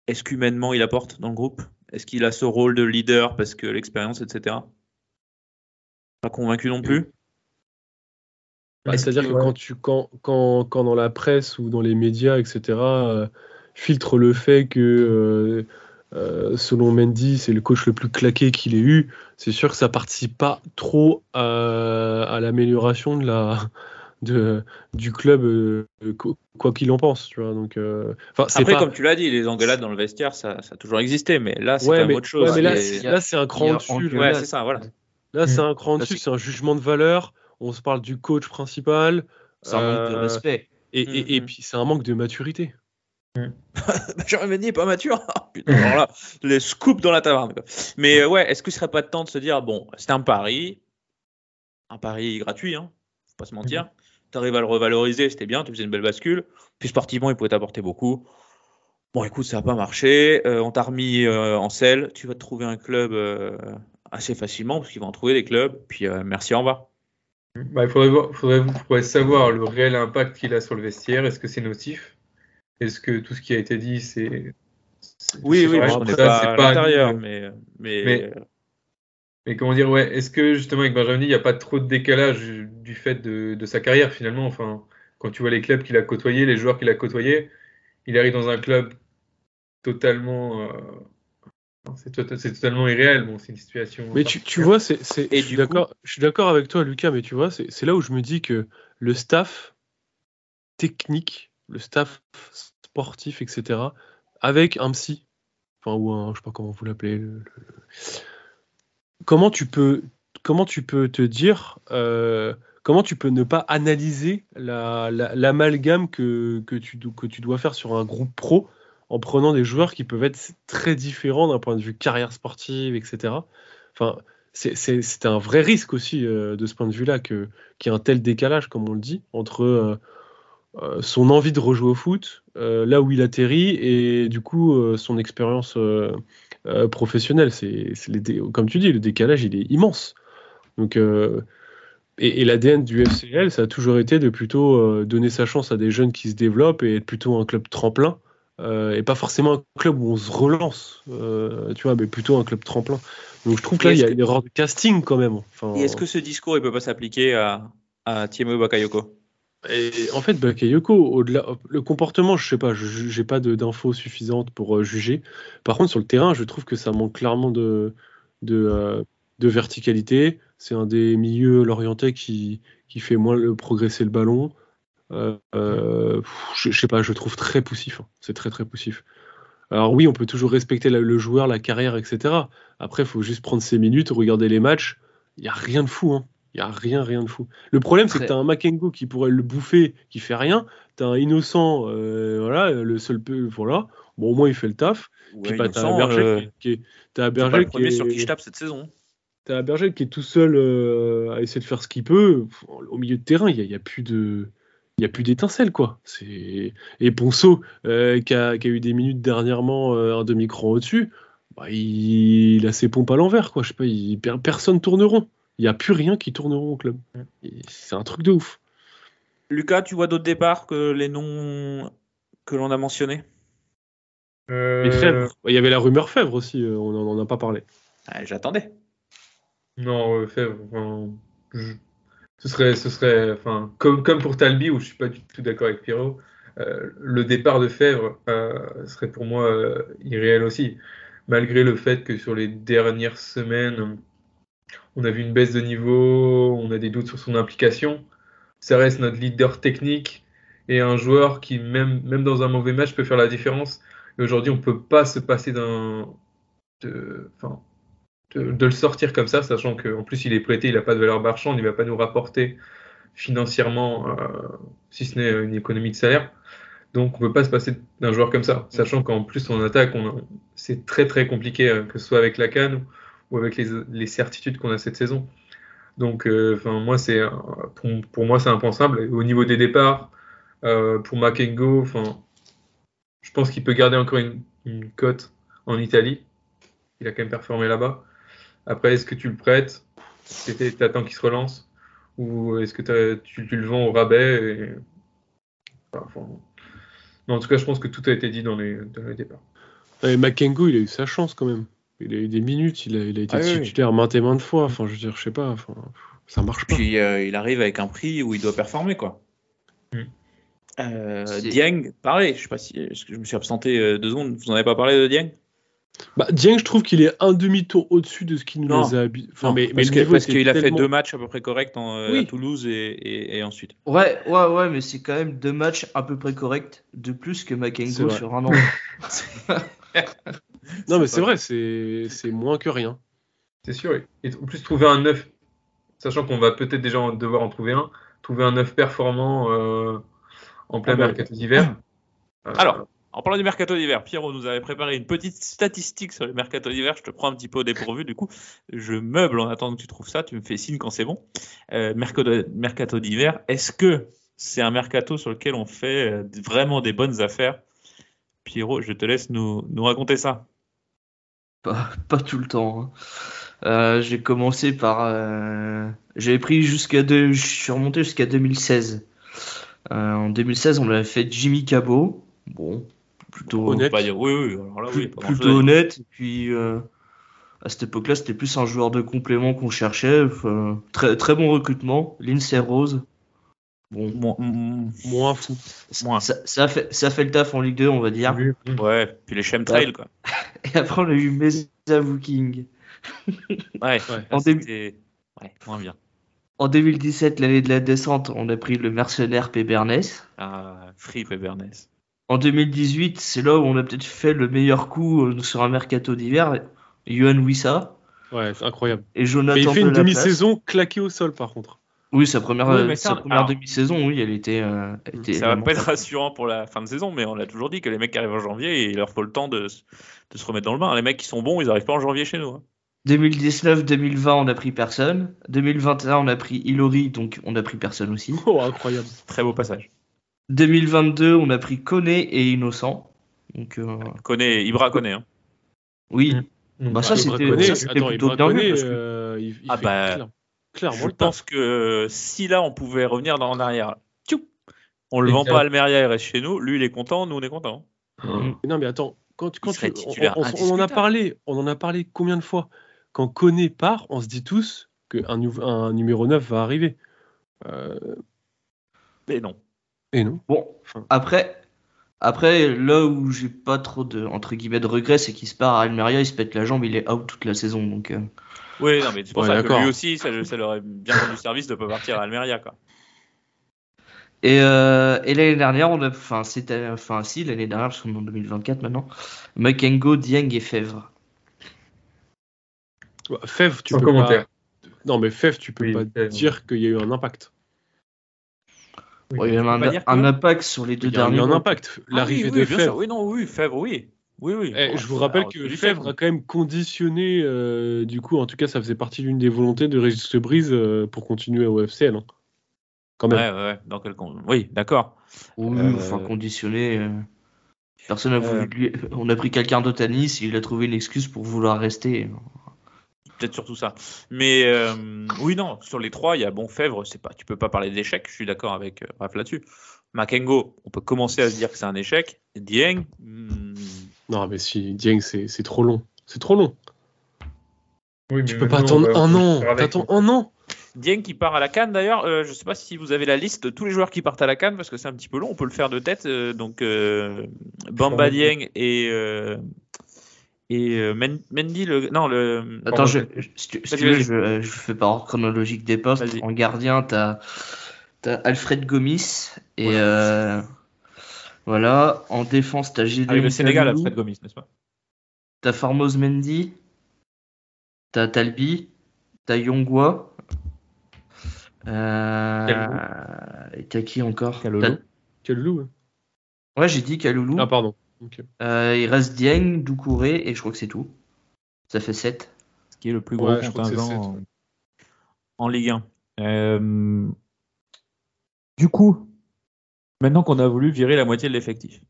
Est-ce qu'humainement il apporte dans le groupe? Est-ce qu'il a ce rôle de leader parce que l'expérience, etc. Pas convaincu non plus. Bah, C'est-à-dire que- que ouais. quand, tu, quand, quand, quand dans la presse ou dans les médias, etc., euh, filtre le fait que euh, euh, selon Mendy, c'est le coach le plus claqué qu'il ait eu, c'est sûr que ça participe pas trop à, à l'amélioration de la, de, du club, euh, quoi qu'il en pense. Tu vois, donc, euh, Après, pas- comme tu l'as dit, les engueulades dans le vestiaire, ça, ça a toujours existé, mais là, c'est Ouais, mais- autre chose. ouais, mais là, C'est- c'est- là, c'est un cran là. Ouais, c'est ça, voilà. Là, c'est Mm. un cran c'est- c'est un jugement de valeur. On se parle du coach principal. C'est un manque de euh, respect. Et, et- et Mhm. puis, c'est un manque de maturité. Benjamin Mendy est pas mature. Putain, alors là, les scoops dans la taverne. quoi. Mais euh, ouais, est-ce que ce serait pas de temps de se dire, bon, c'était un pari, un pari gratuit, hein, faut pas se mentir. Tu arrives à le revaloriser, c'était bien, tu faisais une belle bascule. Puis sportivement, il pouvait t'apporter beaucoup. Bon, écoute, ça n'a pas marché. euh, on t'a remis euh, en selle. Tu vas te trouver un club euh, assez facilement parce qu'ils vont en trouver des clubs. Puis euh, merci, au revoir. Bah, il faudrait, voir- faudrait, faudrait savoir le réel impact qu'il a sur le vestiaire. Est-ce que c'est nocif? Est-ce que tout ce qui a été dit, c'est. Oui, oui, je connais Ça, pas à l'intérieur, mais, Mais- Mais comment dire, ouais, est-ce que justement avec Benjamin, il n'y a pas trop de décalage du fait de, de sa carrière finalement? Enfin, quand tu vois les clubs qu'il a côtoyés, les joueurs qu'il a côtoyés, il arrive dans un club totalement. euh, c'est to- c'est totalement irréel. Bon, c'est une situation. Mais tu, tu vois, c'est, je, suis d'accord, je suis d'accord avec toi, Lucas, mais tu vois, c'est, c'est là où je me dis que le staff technique, le staff sportif, etc., avec un psy, enfin, ou un, je sais pas comment vous l'appelez, le- le- comment tu peux, comment tu peux te dire, euh, comment tu peux ne pas analyser la, la- l'amalgame que, que, tu, do- que tu dois faire sur un groupe pro en prenant des joueurs qui peuvent être très différents d'un point de vue carrière sportive, etc. Enfin, c'est- un vrai risque aussi euh, de ce point de vue-là qu'il y ait un tel décalage, comme on le dit, entre euh, euh, son envie de rejouer au foot, là où il atterrit, et du coup son expérience professionnelle. C'est comme tu dis, le décalage il est immense. Donc et, et l'ADN du FCL, ça a toujours été de plutôt donner sa chance à des jeunes qui se développent et être plutôt un club tremplin. Euh, et pas forcément un club où on se relance, euh, tu vois, mais plutôt un club tremplin. Donc je trouve que là, il y a est-ce une erreur de casting quand même. Enfin, Et est-ce que ce discours il peut pas s'appliquer à, à Thiemo Bakayoko? Et en fait, Bakayoko, au-delà, le comportement, je sais pas, je j'ai pas d'infos suffisantes pour euh, juger. Par contre, sur le terrain, je trouve que ça manque clairement de, de, de verticalité. C'est un des milieux l'orientais qui, qui fait moins le, progresser le ballon. Euh, euh, je, je sais pas, je le trouve très poussif. hein. C'est très très poussif. Alors oui, on peut toujours respecter la- le joueur, la carrière, etc. Après, il faut juste prendre ses minutes, regarder les matchs. Il n'y a rien de fou. Hein. Il n'y a rien, rien de fou. Le problème, c'est que tu as un Makengo qui pourrait le bouffer, qui fait rien. Tu as un innocent, euh, voilà, le seul peu, voilà. Bon, au moins, il fait le taf. Puis bah, t'as innocent, Berger euh, qui, est, t'as C'est pas Berger qui est, sur qui je tape cette saison. Berger qui est tout seul euh, à essayer de faire ce qu'il peut. Au milieu de terrain, il n'y a, il y a plus de. Il y a plus d'étincelles, quoi. C'est... Et Ponceau, euh, qui, a, qui a eu des minutes dernièrement euh, un demi-cran au-dessus, bah, il... il a ses pompes à l'envers, quoi. Je sais pas, il... per- personne tourne rond. Il n'y a plus rien qui tourne rond au club. C'est un truc de ouf. Lucas, tu vois d'autres départs que les noms que l'on a mentionnés? Euh. Il y avait la rumeur Fèvre aussi, on n'en a pas parlé. Ah, J'attendais. Non, euh, Fèvre, enfin, je- ce serait, ce serait, enfin, comme, comme pour Talbi, où je suis pas du tout d'accord avec Pierrot, euh, le départ de Fèvre euh, serait pour moi euh, irréel aussi, malgré le fait que sur les dernières semaines, on a vu une baisse de niveau, on a des doutes sur son implication. Ça reste notre leader technique et un joueur qui, même, même dans un mauvais match, peut faire la différence. Et aujourd'hui, on peut pas se passer d'un, enfin, de, de le sortir comme ça, sachant qu'en plus il est prêté, il n'a pas de valeur marchande, il ne va pas nous rapporter financièrement, euh, si ce n'est une économie de salaire. Donc on ne peut pas se passer d'un joueur comme ça, sachant qu'en plus en attaque, on- c'est très très compliqué, euh, que ce soit avec la canne ou avec les, les certitudes qu'on a cette saison. Donc euh, enfin moi c'est euh, pour, pour moi c'est impensable. Et au niveau des départs, euh, pour Makengo, enfin je pense qu'il peut garder encore une, une cote en Italie. Il a quand même performé là-bas. Après, est-ce que tu le prêtes? Tu attends qu'il se relance? Ou est-ce que tu, tu le vends au rabais et- enfin, non, En tout cas, je pense que tout a été dit dans les, dans les départs. Et Makengo, il a eu sa chance quand même. Il a eu des minutes, il a, il a été Ah oui, oui. titulaire maintes et maintes fois. Enfin, je veux dire, je sais pas, enfin, ça marche pas. Puis euh, il arrive avec un prix où il doit performer, quoi. Mm. Euh, Dieng, pareil, je sais pas si je me suis absenté euh, deux secondes. Vous en avez pas parlé de Dieng? Bah, Dieng, je trouve qu'il est un demi-tour au-dessus de ce qu'il nous Non. a habitués. Enfin, mais, parce qu'il a fait deux matchs à peu près corrects en, euh, Oui. à Toulouse et, et- et ensuite. Ouais, ouais, ouais, mais c'est quand même deux matchs à peu près corrects de plus que Makengo sur un an. Non, mais c'est vrai, c'est c'est moins que rien. C'est sûr. Et en plus, trouver un neuf, sachant qu'on va peut-être déjà devoir en trouver un, trouver un neuf performant euh, en plein Ah bah, mercato d'hiver. euh, Alors, en parlant du mercato d'hiver, Pierrot nous avait préparé une petite statistique sur le mercato d'hiver. Je te prends un petit peu au dépourvu, du coup, je meuble en attendant que tu trouves ça. Tu me fais signe quand c'est bon. Euh, mercato, d'hiver, est-ce que c'est un mercato sur lequel on fait euh, vraiment des bonnes affaires? Pierrot, je te laisse nous, raconter ça. Pas, tout le temps. hein. Euh, j'ai commencé par. euh, J'avais pris jusqu'à. Je suis remonté jusqu'à 2016. Euh, en 2016, on avait fait Jimmy Cabot. Bon, plutôt Honnête. Pas dire oui, oui. Alors là, oui, pas plutôt honnête. Et puis euh, à cette époque-là, c'était plus un joueur de complément qu'on cherchait. Enfin, très, très bon recrutement. Lindsay Rose. Bon, Moins- Moins fou. moins. ça, fait, ça fait le taf en Ligue 2, on va dire. Ouais, puis les chemtrails, quoi. Et après, on a eu Mesa King. Ouais, En là, début- c'était- ouais, moins bien. En 2017, l'année de la descente, on a pris le mercenaire Pébernes. Ah, Fripp et Bernès. En 2018, c'est là où on a peut-être fait le meilleur coup euh, sur un mercato d'hiver. Johan Wissa Ouais, c'est incroyable. et Mais Jonathan il fait une demi-saison claquée au sol, par contre. Oui, sa première, Oui, mais sa ça, première alors- demi-saison, oui, elle était. euh, elle était Ça va pas être rassurant pour la fin de saison, mais on l'a toujours dit que les mecs qui arrivent en janvier, il leur faut le temps de, se remettre dans le bain. Les mecs qui sont bons, ils arrivent pas en janvier chez nous. hein. 2019-2020, on a pris personne. 2021, on a pris Ilori, donc on a pris personne aussi. Oh, incroyable. Très beau passage. 2022, on a pris Koné et Innocent. Donc, euh, Connaît, Ibra connaît. Hein. oui. Donc, Bah, ça, Ibra c'était- Koné- ça, c'était attends, plutôt Ibra bien Koné, vu, parce que- euh, il, il Ah bah, clair- clairement Je pense que si là on pouvait revenir dans en arrière, tchou, on le vend pas à Almeria, il reste chez nous. Lui, il est content, nous on est content. Non, mais attends, quand, quand tu- titulaire on, on- on en a parlé, on en a parlé combien de fois? Quand Koné part, on se dit tous qu'un un numéro 9 va arriver. Euh, Mais non. Et non. Bon, après, après, là où j'ai pas trop de, entre guillemets, de regrets, c'est qu'il se part à Almeria, il se pète la jambe, il est out toute la saison. Donc, euh, Oui, non, mais c'est pour Ouais, ça que lui aussi, ça, ça leur aurait bien rendu service de pas partir à Almeria. Quoi. Et, euh, et l'année dernière, on a, enfin, c'était, enfin, si, l'année dernière, parce qu'on est en 2024 maintenant, Makengo, Dieng et Fèvre. Fèvre, tu Sans peux commentaire. pas. Non, mais Fèvre, tu peux Oui, pas Fèvre. dire qu'il y a eu un impact. Il y a un, un impact sur les deux Il y a derniers un impact. Ah L'arrivée oui, de. Fèvre. Oui, non, oui, Fèvre, oui. Oui, oui. Eh, Bon, je vous rappelle alors, que Fèvre a quand même conditionné, euh, du coup, en tout cas, ça faisait partie d'une des volontés de Régis Lebrise euh, pour continuer au FCL. hein. Quand même. Ouais, ouais, ouais. Dans quel con- Oui, d'accord. Oui, Euh, enfin, conditionné. euh, Personne n'a voulu Euh. On a pris quelqu'un d'autre à Nice, il a trouvé une excuse pour vouloir rester. Peut-être surtout ça. Mais euh, oui, non, sur les trois, il y a bon Fèvre, c'est pas, tu peux pas parler d'échec, je suis d'accord avec euh, Raph là-dessus. Makengo, on peut commencer à se dire que c'est un échec. Dieng, hmm, Non, mais si, Dieng, c'est c'est trop long. C'est trop long. Oui, Tu peux pas maintenant, attendre un an. T'attends un an. Dieng qui part à la Cannes d'ailleurs. euh, je sais pas si vous avez la liste de tous les joueurs qui partent à la Cannes parce que c'est un petit peu long. On peut le faire de tête. euh, donc euh, Bamba. Dieng et euh, et euh, Men- Mendy le non le Attends, je, je- si tu, tu veux, je, euh, je fais par ordre chronologique des postes. En gardien, t'as as Alfred Gomis et euh, voilà. En défense, t'as Gédéon avec le Sénégal Kalou, Alfred Gomis, n'est-ce pas? T'as Formose Mendy T'as Talbi, t'as Yongwa. Euh... Et t'as qui encore? Kalulu. hein. Ouais, j'ai dit Kaloulou. Ah, pardon. Euh, il reste Dieng, Doucouré et je crois que c'est tout. Ça fait 7. Ce qui est le plus gros Ouais, contingent en- ouais. en Ligue 1. Euh, Du coup, maintenant qu'on a voulu virer la moitié de l'effectif,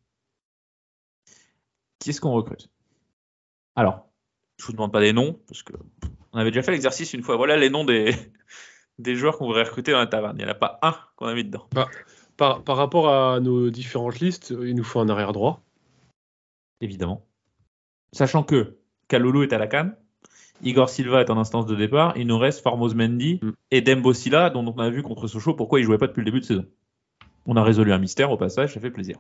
qui est-ce qu'on recrute? Alors, je vous demande pas des noms, parce que on avait déjà fait l'exercice une fois. Voilà les noms des, des joueurs qu'on voudrait recruter dans la taverne. Il n'y en a pas un qu'on a mis dedans. Par, par rapport à nos différentes listes, il nous faut un arrière droit. Évidemment. Sachant que Kalulu est à la canne, Igor Silva est en instance de départ, il nous reste Formos Mendy Mm. et Dembo Silla, dont on a vu contre Sochaux pourquoi il jouait pas depuis le début de saison. On a résolu un mystère au passage, ça fait plaisir.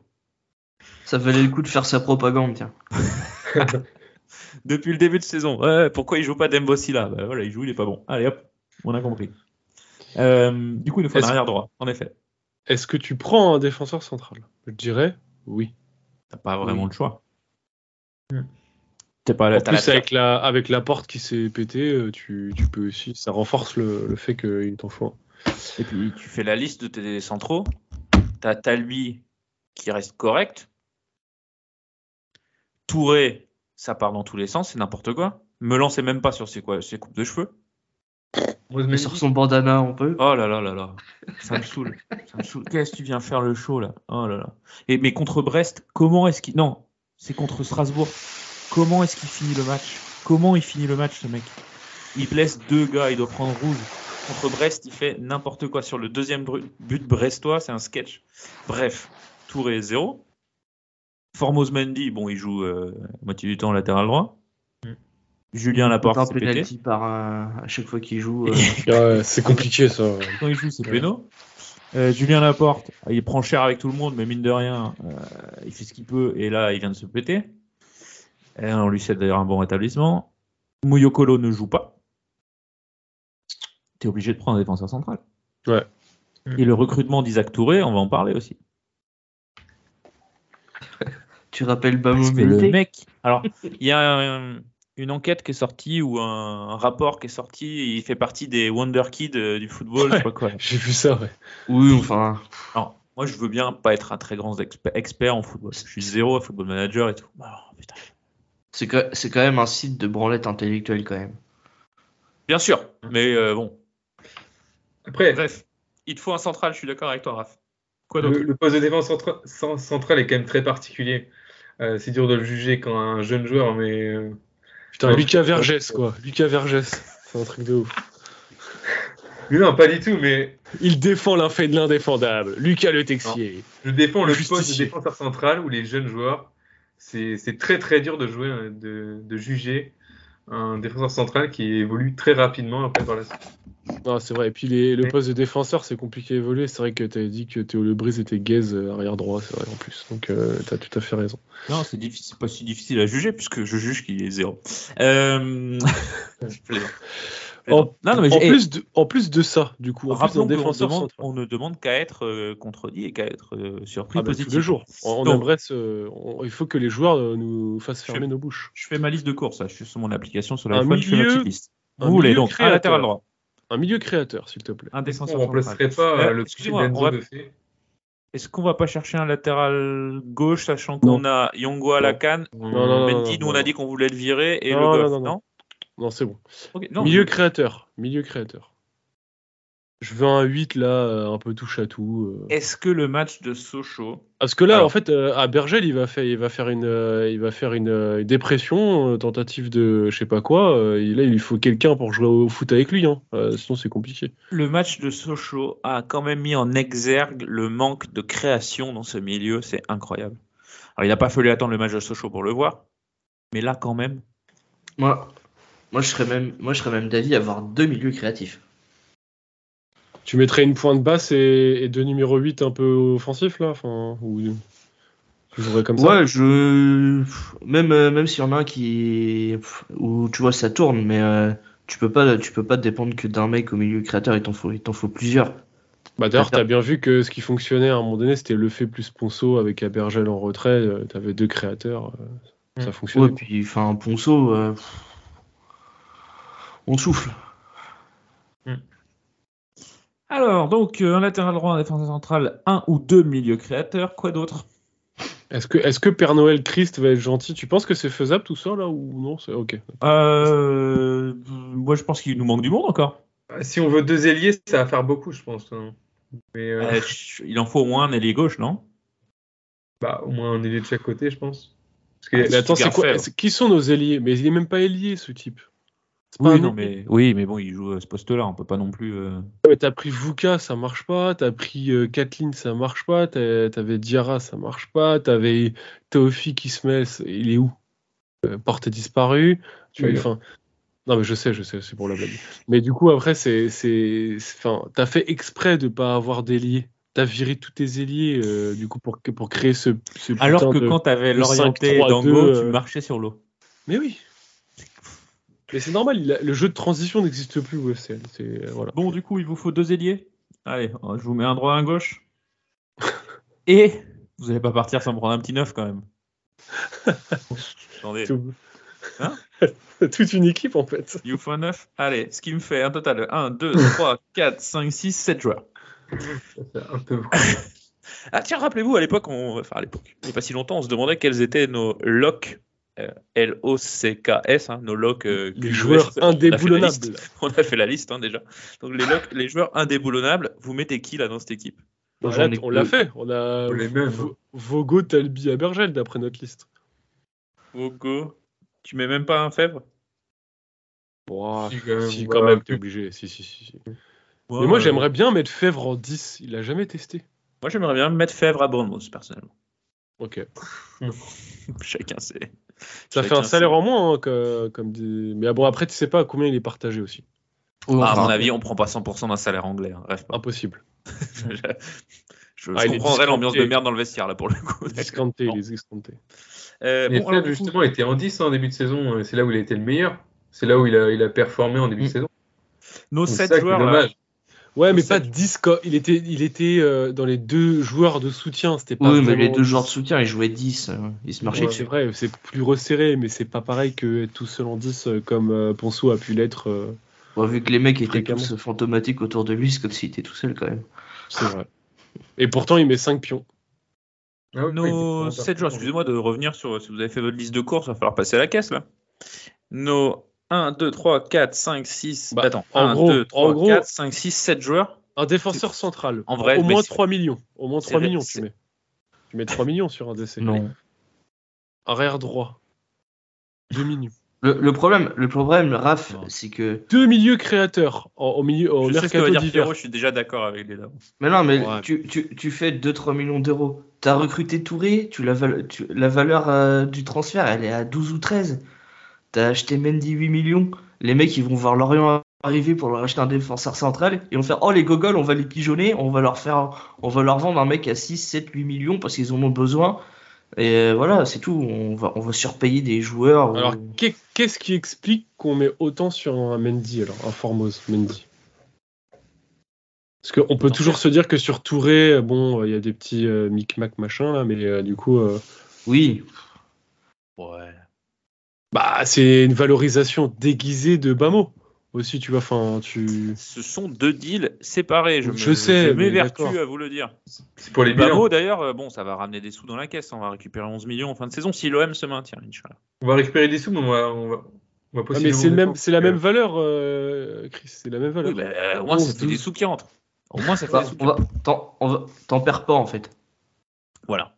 Ça valait le coup de faire sa propagande, tiens. Depuis le début de saison, ouais, pourquoi il joue pas Dembo Silla? Bah voilà, il joue, il est pas bon. Allez hop, on a compris. Euh, du coup, il nous faut un arrière droit, en effet. Est-ce que tu prends un défenseur central? Je dirais oui. T'as pas vraiment Oui. le choix. Mm. T'as pas En plus, la- avec la, avec la porte qui s'est pétée, euh, tu, tu peux aussi. Ça renforce le, le fait qu'il t'en faut un. Et puis tu fais la liste de tes centraux. T'as Talbi qui reste correct. Touré, ça part dans tous les sens, c'est n'importe quoi. Me lancez même pas sur ses, quoi, ses coupes de cheveux. Mais sur son bandana, on peut. Oh là là là là, ça me saoule. ça me saoule. Qu'est-ce que tu viens faire le show là? Oh là là. Et mais contre Brest, comment est-ce qu'il Non, c'est contre Strasbourg. Comment est-ce qu'il finit le match? Comment il finit le match ce mec? Il blesse deux gars, il doit prendre rouge. Contre Brest, il fait n'importe quoi. Sur le deuxième but brestois, c'est un sketch. Bref, Touré 0. Formos Mendy, bon, il joue euh, la moitié du temps latéral droit. Julien Laporte, c'est pété. penalty par euh, à chaque fois qu'il joue. euh, Ouais, c'est compliqué ça. Quand il joue, c'est Ouais. péno. Euh, Julien Laporte, il prend cher avec tout le monde, mais mine de rien, euh, il fait ce qu'il peut, et là, il vient de se péter. Et on lui souhaite d'ailleurs un bon rétablissement. Mouyokolo ne joue pas. Tu es obligé de prendre un défenseur central. Ouais. Et le recrutement d'Isaac Touré, on va en parler aussi. Tu rappelles que le mec. Alors, il y a un- une enquête qui est sortie ou un, un rapport qui est sorti. Il fait partie des Wonder Kids euh, du football. je sais pas quoi. J'ai vu ça, ouais. Oui, enfin. Alors, moi, je veux bien pas être un très grand exp- expert en football. Je suis zéro à football manager et tout. Ah, putain. C'est que- c'est quand même un site de branlette intellectuelle quand même. Bien sûr, mais euh, bon. Après, Bref, il te faut un central. Je suis d'accord avec toi, Raph. Quoi le, d'autre? le poste de défense centra- cen- central est quand même très particulier. Euh, c'est dur de le juger quand un jeune joueur, mais euh, Putain. Lucas Vergès, quoi. Lucas Vergès. C'est un truc de ouf. Non, pas du tout, mais Il défend l'indéfendable. Lucas Le Texier. je défends le poste de défenseur central où les jeunes joueurs, c'est c'est très très dur de jouer, euh, de, de juger un défenseur central qui évolue très rapidement après par la suite. Non, c'est vrai. Et puis les- le poste de défenseur, c'est compliqué à évoluer. C'est vrai que tu dit que Théo Lebris était gaze euh, arrière droit, c'est vrai en plus. Donc euh, t'as tout à fait raison. Non, c'est difficile, pas si difficile à juger puisque je juge qu'il est zéro. Euh... je plaisante. Je En, plaisante. non, non, mais en j'ai- plus de, en plus de ça, du coup, en plus Rappelons défenseur demande- on ne demande qu'à être euh, contredit et qu'à être euh, surpris Ah bah, tous positivement. les jours. On, on Donc, aimerait se- on- il faut que les joueurs nous fassent fermer nos bouches. Je fais ma liste de courses, là. je suis sur mon application sur Un l'iPhone, je fais ma milieu- petite liste. un Vous voulez milieu donc un créateur. latéral droit, Un milieu créateur, s'il te plaît. un On défenseur ne remplacerait pas euh, le petit on va- Benzo de fait. Est-ce qu'on va pas chercher un latéral gauche, sachant qu'on a Yongo à la canne, Non, non, non, Mendy, non, nous on a dit qu'on voulait le virer, et Non, le non, goff, non, non, non? Non, c'est bon. Ok, non, milieu créateur. Milieu créateur. Je veux un 8 là, euh, un peu touche à tout. euh. Est-ce que le match de Sochaux, Parce que là, Alors- en fait, euh, à Bergel, il va faire, il va faire une, il va faire une, dépression, tentative de, je sais pas quoi. et là, il lui faut quelqu'un pour jouer au foot avec lui. Hein. Sinon, c'est compliqué. le match de Sochaux a quand même mis en exergue le manque de création dans ce milieu, c'est incroyable. Alors il n'a pas fallu attendre le match de Sochaux pour le voir, mais là quand même, Moi, moi, je serais même, moi, je serais même d'avis à avoir deux milieux créatifs. Tu mettrais une pointe basse et, et deux numéro 8 un peu offensifs là, enfin, ou tu jouerais comme ça. Ouais, je même euh, même s'il y en a un qui où tu vois ça tourne, mais euh, tu peux pas tu peux pas dépendre que d'un mec au milieu créateur. Il t'en faut il t'en faut plusieurs. Bah d'ailleurs, t'as bien vu que ce qui fonctionnait à un moment donné, c'était le fait plus Ponceau avec Abergel en retrait. euh, T'avais deux créateurs, ça Mm. fonctionnait. Ouais, puis enfin Ponceau. euh, on souffle. Alors, donc, euh, un latéral droit, un défenseur central, un ou deux milieux créateurs. Quoi d'autre? Est-ce que, est que Père Noël Christ va être gentil? Tu penses que c'est faisable tout ça là ou non? C'est ok. euh, Moi, je pense qu'il nous manque du monde encore. Si on veut deux ailiers, ça va faire beaucoup, je pense. hein. Mais euh, Euh, il en faut au moins un ailier gauche, non? Bah, au moins un ailier de chaque côté, je pense. Parce que Ah, Mais attends, c'est quoi c'est- Qui sont nos ailiers? Mais il est même pas ailier ce type. Oui, non, mais, oui, mais bon, il joue à ce poste-là. On peut pas non plus. euh, Ouais, T'as pris Vuka, ça marche pas. T'as pris euh, Kathleen, ça marche pas. T'avais Diarra, ça marche pas. T'avais Taufik Ismail, c'est- il est où? Euh, Porté disparu. Tu vois, Oui. enfin. Non, mais je sais, je sais, c'est pour la blague. Mais du coup, après, c'est, enfin, t'as fait exprès de pas avoir d'ailier. T'as viré tous tes ailiers, euh, du coup, pour, pour créer ce, ce Alors que de- quand t'avais l'orienté 5-3-2, d'Ango, euh, tu marchais sur l'eau. Mais oui. Mais c'est normal, il a- le jeu de transition n'existe plus au voilà. Bon, du coup, il vous faut deux ailiers. Allez, euh, je vous mets un droit, un gauche. Et vous n'allez pas partir sans me prendre un petit neuf quand même. Attendez, Tout- Hein Toute une équipe, en fait. il vous faut un neuf Allez, ce qui me fait un total de 1, 2, 3, 4, 5, 6, 7 joueurs. ça fait un peu. Ah tiens, rappelez-vous, à l'époque, on... enfin à l'époque, il n'y a pas si longtemps, on se demandait quels étaient nos locks, euh, L-O-C-K-S, hein, nos locks euh, Les joueurs On a fait la liste. indéboulonnables. On a fait la liste hein, déjà. Donc les, locks, les joueurs indéboulonnables, vous mettez qui là dans cette équipe? J'en ai on l'a fait. On a On les mêmes. Vo- Vogo, Talbi, Abergel d'après notre liste. Vogo, tu mets même pas un Fèvre? Si, quand même, si, ouais, même, t'es obligé. Si, si, si. si. Ouais, Mais moi, j'aimerais bien mettre Fèvre en 10. Il a jamais testé. Moi, j'aimerais bien mettre Fèvre à Bournemouth, personnellement. Ok. Chacun sait. Ça fait un salaire en moins, hein, que- comme des... Mais ah bon, après, tu sais pas à combien il est partagé aussi. Ouais, à mon avis, on prend pas 100% d'un salaire anglais. hein, pas. Impossible. je je Ah, comprendrais l'ambiance de merde dans le vestiaire, là, pour le coup. Discounté, Bon. il est discounté. Euh, Mais bon, coup, justement, était en 10 en début de saison. C'est là où il a été le meilleur. C'est là où il a, il a performé en début de Mm. saison. nos C'est 7 ça qui est joueurs. Ouais, mais pas 10. quoi. Il était, il était euh, dans les deux joueurs de soutien. C'était pas Oui, mais les deux 10. joueurs de soutien, ils jouaient 10. euh, Ils se marchaient Ouais, dessus. c'est vrai, c'est plus resserré, mais c'est pas pareil que être tout seul en 10 euh, comme euh, Ponceau a pu l'être. euh, vu que les mecs étaient tous fantomatiques autour de lui, c'est comme s'il était tout seul quand même. c'est vrai. Et pourtant, il met 5 pions. Ah nos oui, 7 joueurs, excusez-moi de revenir sur. Si vous avez fait votre liste de courses, il va falloir passer à la caisse, là. Nos 1, 2, 3, 4, 5, 6. Bah, attends, en 1, gros- 2, 3, en gros- 4, 5, 6, 7 joueurs. Un défenseur central. En vrai, au moins c'est- 3 millions. Au moins c'est 3 vrai, millions, tu mets. Tu mets 3 millions sur un DC. Non. Arrière droit. 2 millions. Le, le problème, le problème, Raph, c'est que. Deux milieux créateurs en- au milieu au Je sais ce que va mercato dire d'hiver. Pierrot, je suis déjà d'accord avec les dames. Mais non, mais Ouais. tu, tu, tu fais 2-3 millions d'euros. T'as recruté Touré, tu la, val- tu- la valeur euh, du transfert, elle est à 12 ou 13. T'as acheté Mendy 8 millions. Les mecs, ils vont voir Lorient arriver pour leur acheter un défenseur central. Ils vont faire Oh, les gogoles, on va les pigeonner. On va leur, faire, on va leur vendre un mec à 6, 7, 8 millions parce qu'ils en ont besoin. Et euh, voilà, c'est tout. On va, on va surpayer des joueurs. Alors, ou- qu'est-ce qui explique qu'on met autant sur un Mendy, alors, un Formose Mendy? Parce qu'on peut En toujours fait- se dire que sur Touré, euh, bon, il y a des petits euh, micmac machin là, mais euh, du coup, euh, Oui, Ouais. Bah, c'est une valorisation déguisée de Bamo aussi, tu vois. Enfin, tu. Ce sont deux deals séparés. Je, me- Je sais, je mais m'évertue à vous le dire. C'est pour les bilans. Bamo, d'ailleurs, euh, bon, ça va ramener des sous dans la caisse. On va récupérer 11 millions en fin de saison si l'OM se maintient, Inch'Allah. On va récupérer des sous, mais on va, on Ah, mais c'est le même, défendre. c'est la même valeur, euh, Chris. C'est la même valeur. Oui, bah, au moins, ça 11, fait des 12. sous qui rentrent. Au moins, ça fait Bah, des sous qui on va, rentrent. t'en, on va- t'en perds pas en fait, Voilà.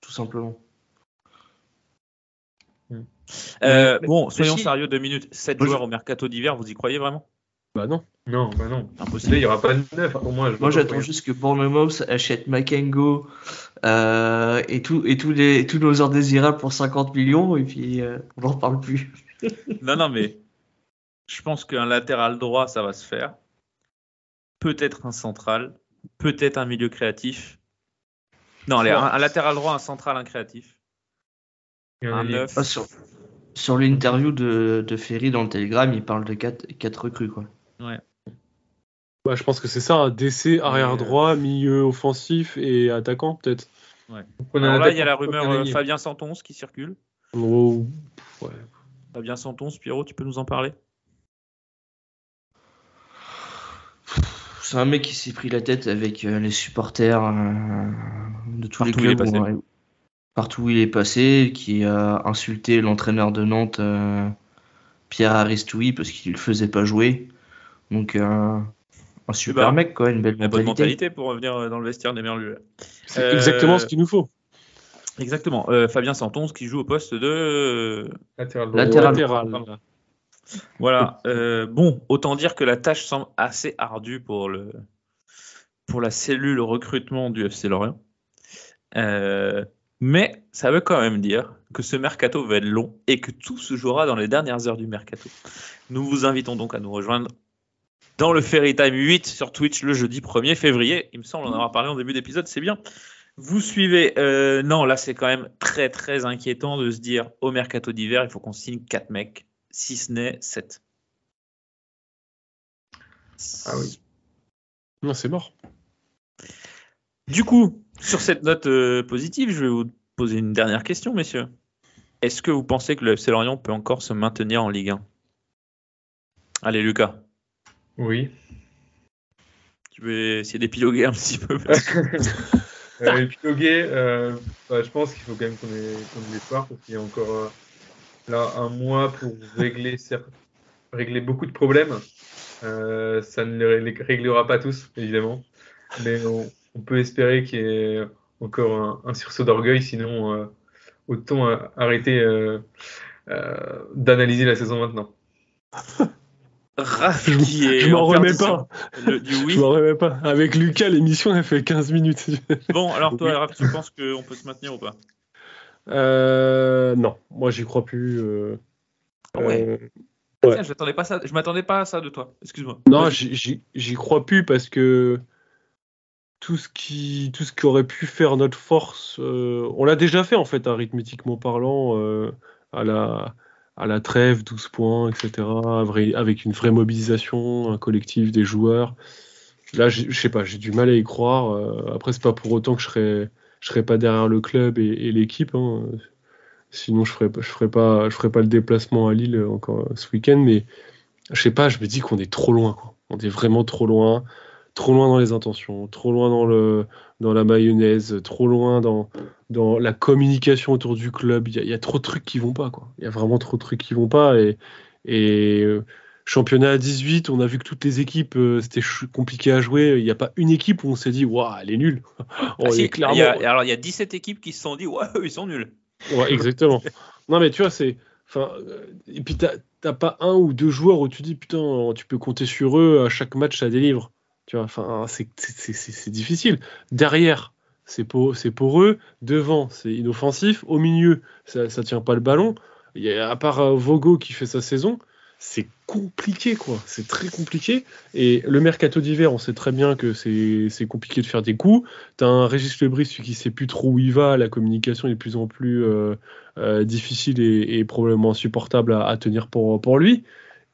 tout simplement. Euh, bon, soyons si- sérieux deux minutes. 7 Moi, je- joueurs au mercato d'hiver, vous y croyez vraiment? Bah non. Non, bah non. Impossible. Là, il n'y aura pas de neuf pour moi. vois Moi, pas j'attends juste que Bournemouth achète Makengo euh, et, tout, et tous, les, tous nos indésirables pour 50 millions, et puis euh, on n'en parle plus. Non, non, mais je pense qu'un latéral droit, ça va se faire. Peut-être un central, peut-être un milieu créatif. Non, allez, un, un latéral droit, un central, un créatif. Un un sur l'interview de, Ferry dans le Telegram, il parle de 4 quatre, recrues. Quoi. Ouais. Bah, je pense que c'est ça, un DC arrière euh, droit, milieu offensif et attaquant peut-être. Ouais. Alors là, il y a la rumeur euh, Fabien Santons qui circule. Oh, Fabien Santons, Pierrot, tu peux nous en parler? C'est un mec qui s'est pris la tête avec euh, les supporters de tous les clubs partout où il est passé, qui a insulté l'entraîneur de Nantes, euh, Pierre Aristoui, parce qu'il le faisait pas jouer. Donc, euh, un super bah, mec, quoi, une belle bonne mentalité. pour revenir euh, dans le vestiaire des Merlus. C'est Euh, exactement ce qu'il nous faut. Exactement. Euh, Fabien Santonce qui joue au poste de. euh, Latéral. Latéral. Latéral. Voilà. Euh, bon, autant dire que la tâche semble assez ardue pour, le, pour la cellule recrutement du FC Lorient. Euh, mais ça veut quand même dire que ce mercato va être long et que tout se jouera dans les dernières heures du mercato. Nous vous invitons donc à nous rejoindre dans le Ferry Time 8 sur Twitch le jeudi 1er février. Il me semble en avoir parlé en début d'épisode, c'est bien. Vous suivez. euh, non, là, c'est quand même très, très inquiétant de se dire au mercato d'hiver, il faut qu'on signe 4 mecs, si ce n'est 7. Ah oui. Non, c'est mort. Du coup, sur cette note euh, positive, je vais vous poser une dernière question, messieurs. Est-ce que vous pensez que le FC Lorient peut encore se maintenir en Ligue 1 Allez, Lucas, Oui. tu veux essayer d'épiloguer un petit peu Euh, Noguet, euh, bah, je pense qu'il faut quand même qu'on ait, de l'espoir parce qu'il y a encore euh, là un mois pour régler, régler beaucoup de problèmes. Ça ne les les réglera pas tous, évidemment, mais on, on peut espérer qu'il y ait encore un, un sursaut d'orgueil, sinon euh, autant euh, arrêter euh, euh, d'analyser la saison maintenant. Raph Je, qui est je m'en en remets pas. Le- du oui. Je m'en remets pas. Avec Lucas, l'émission, elle fait 15 minutes. Bon, alors toi, Raph, tu penses qu'on peut se maintenir ou pas? Euh, non, moi, j'y crois plus. euh, Ah ouais. euh, Ouais. Tiens, je m'attendais pas, à ça- je m'attendais pas à ça de toi. Excuse-moi. Non, j'y crois plus parce que tout ce qui, tout ce qui aurait pu faire notre force, euh, on l'a déjà fait en fait, arithmétiquement parlant, euh, à la, à la trêve, 12 points, etc., avec une vraie mobilisation, un collectif des joueurs. Là, je sais pas, j'ai du mal à y croire. euh, après, c'est pas pour autant que je serais, je serais pas derrière le club et, l'équipe. hein. Sinon, je ferais, je ferais pas, je ferais pas le déplacement à Lille encore ce week-end, mais je sais pas, je me dis qu'on est trop loin. On est vraiment trop loin, trop loin dans les intentions, trop loin dans le, dans la mayonnaise, trop loin dans, dans la communication autour du club. Il y, a- il y a trop de trucs qui vont pas. Il y a vraiment trop de trucs qui vont pas et, et euh, championnat à 18, on a vu que toutes les équipes euh, c'était compliqué à jouer. Il n'y a pas une équipe où on s'est dit, waouh, elle est nulle. On Ah si, est clairement. il y a- alors, il y a 17 équipes qui se sont dit, ils sont nuls. Ouais, exactement. non, mais tu vois, c'est. Enfin, euh, et puis t'as t'as pas un ou deux joueurs où tu dis putain, tu peux compter sur eux à chaque match, ça délivre. Tu vois, c'est- difficile. Derrière, c'est pour, c'est pour eux. Devant, c'est inoffensif. Au milieu, ça, ça tient pas le ballon. Il y a, à part euh, Vogo qui fait sa saison, c'est compliqué, quoi. C'est très compliqué. Et le mercato d'hiver, on sait très bien que c'est compliqué de faire des coups. T'as un Régis Lebris qui sait plus trop où il va. La communication est de plus en plus euh, euh, difficile et, probablement insupportable à, tenir pour, lui.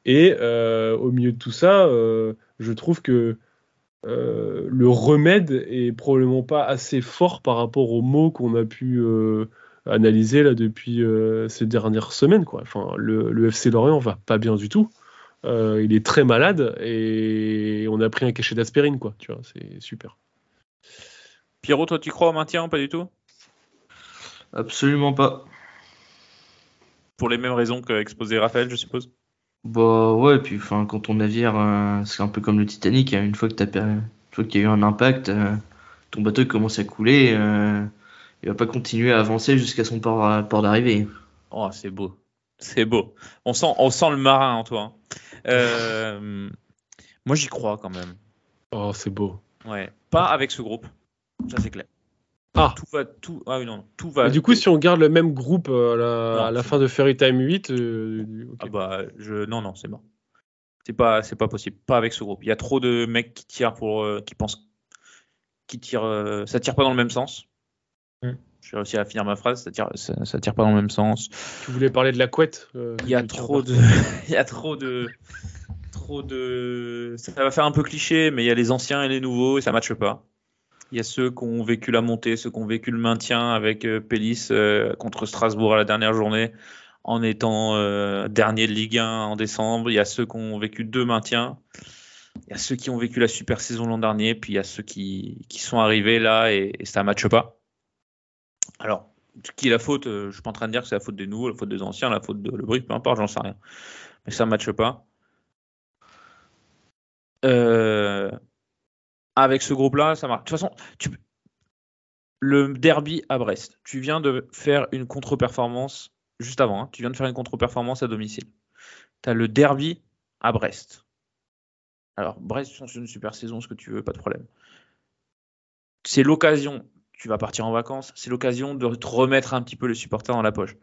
Et au milieu de tout ça, je trouve que euh, le remède est probablement pas assez fort par rapport aux mots qu'on a pu euh, analyser là depuis euh, ces dernières semaines. Quoi. Enfin, le, le FC Lorient va pas bien du tout. Euh, il est très malade et on a pris un cachet d'aspirine, quoi. Tu vois, c'est super. Pierrot, toi, tu crois au maintien Pas du tout? Absolument pas. Pour les mêmes raisons qu'a exposé Raphaël, je suppose? Bah ouais, puis enfin quand on navire, euh, c'est un peu comme le Titanic, hein, une fois que t'as per- une fois qu'il y a eu un impact, euh, ton bateau commence à couler, euh, il va pas continuer à avancer jusqu'à son port, port d'arrivée. Oh, c'est beau. C'est beau. On sent, on sent le marin en toi. hein. Euh, moi, j'y crois quand même. Oh, c'est beau. Ouais. Pas avec ce groupe. Ça, c'est clair. Ah. Tout va, tout. Ah oui, non. Tout va. Et du coup, si on garde le même groupe euh, à la, Non, à la c'est fin de Fairy Time 8, euh, ok. Ah bah, je... non, non, c'est mort. C'est pas, c'est pas possible. Pas avec ce groupe. Il y a trop de mecs qui tirent pour, euh, qui pensent, qui tirent, euh, ça tire pas dans le même sens. Mm. J'ai réussi à finir ma phrase. Ça tire, ça, ça tire pas dans le même sens. tu voulais parler de la couette euh, Il y a trop de, il y a trop de, trop de. Ça va faire un peu cliché, mais il y a les anciens et les nouveaux et ça matche pas. Il y a ceux qui ont vécu la montée, ceux qui ont vécu le maintien avec euh, Pélis euh, contre Strasbourg à la dernière journée en étant euh, dernier de Ligue 1 en décembre. Il y a ceux qui ont vécu deux maintiens. Il y a ceux qui ont vécu la super saison l'an dernier, puis il y a ceux qui, qui sont arrivés là et, ça ne matche pas. Alors, qui est la faute Je suis pas en train de dire que c'est la faute des nouveaux, la faute des anciens, la faute de Le Brick, peu importe, j'en sais rien. Mais ça ne matche pas. Euh, avec ce groupe-là, ça marche. De toute façon, le derby à Brest, tu viens de faire une contre-performance juste avant. hein. Tu viens de faire une contre-performance à domicile. Tu as le derby à Brest. Alors, Brest sur une super saison, ce que tu veux, pas de problème. C'est l'occasion, tu vas partir en vacances, c'est l'occasion de te remettre un petit peu les supporters dans la poche.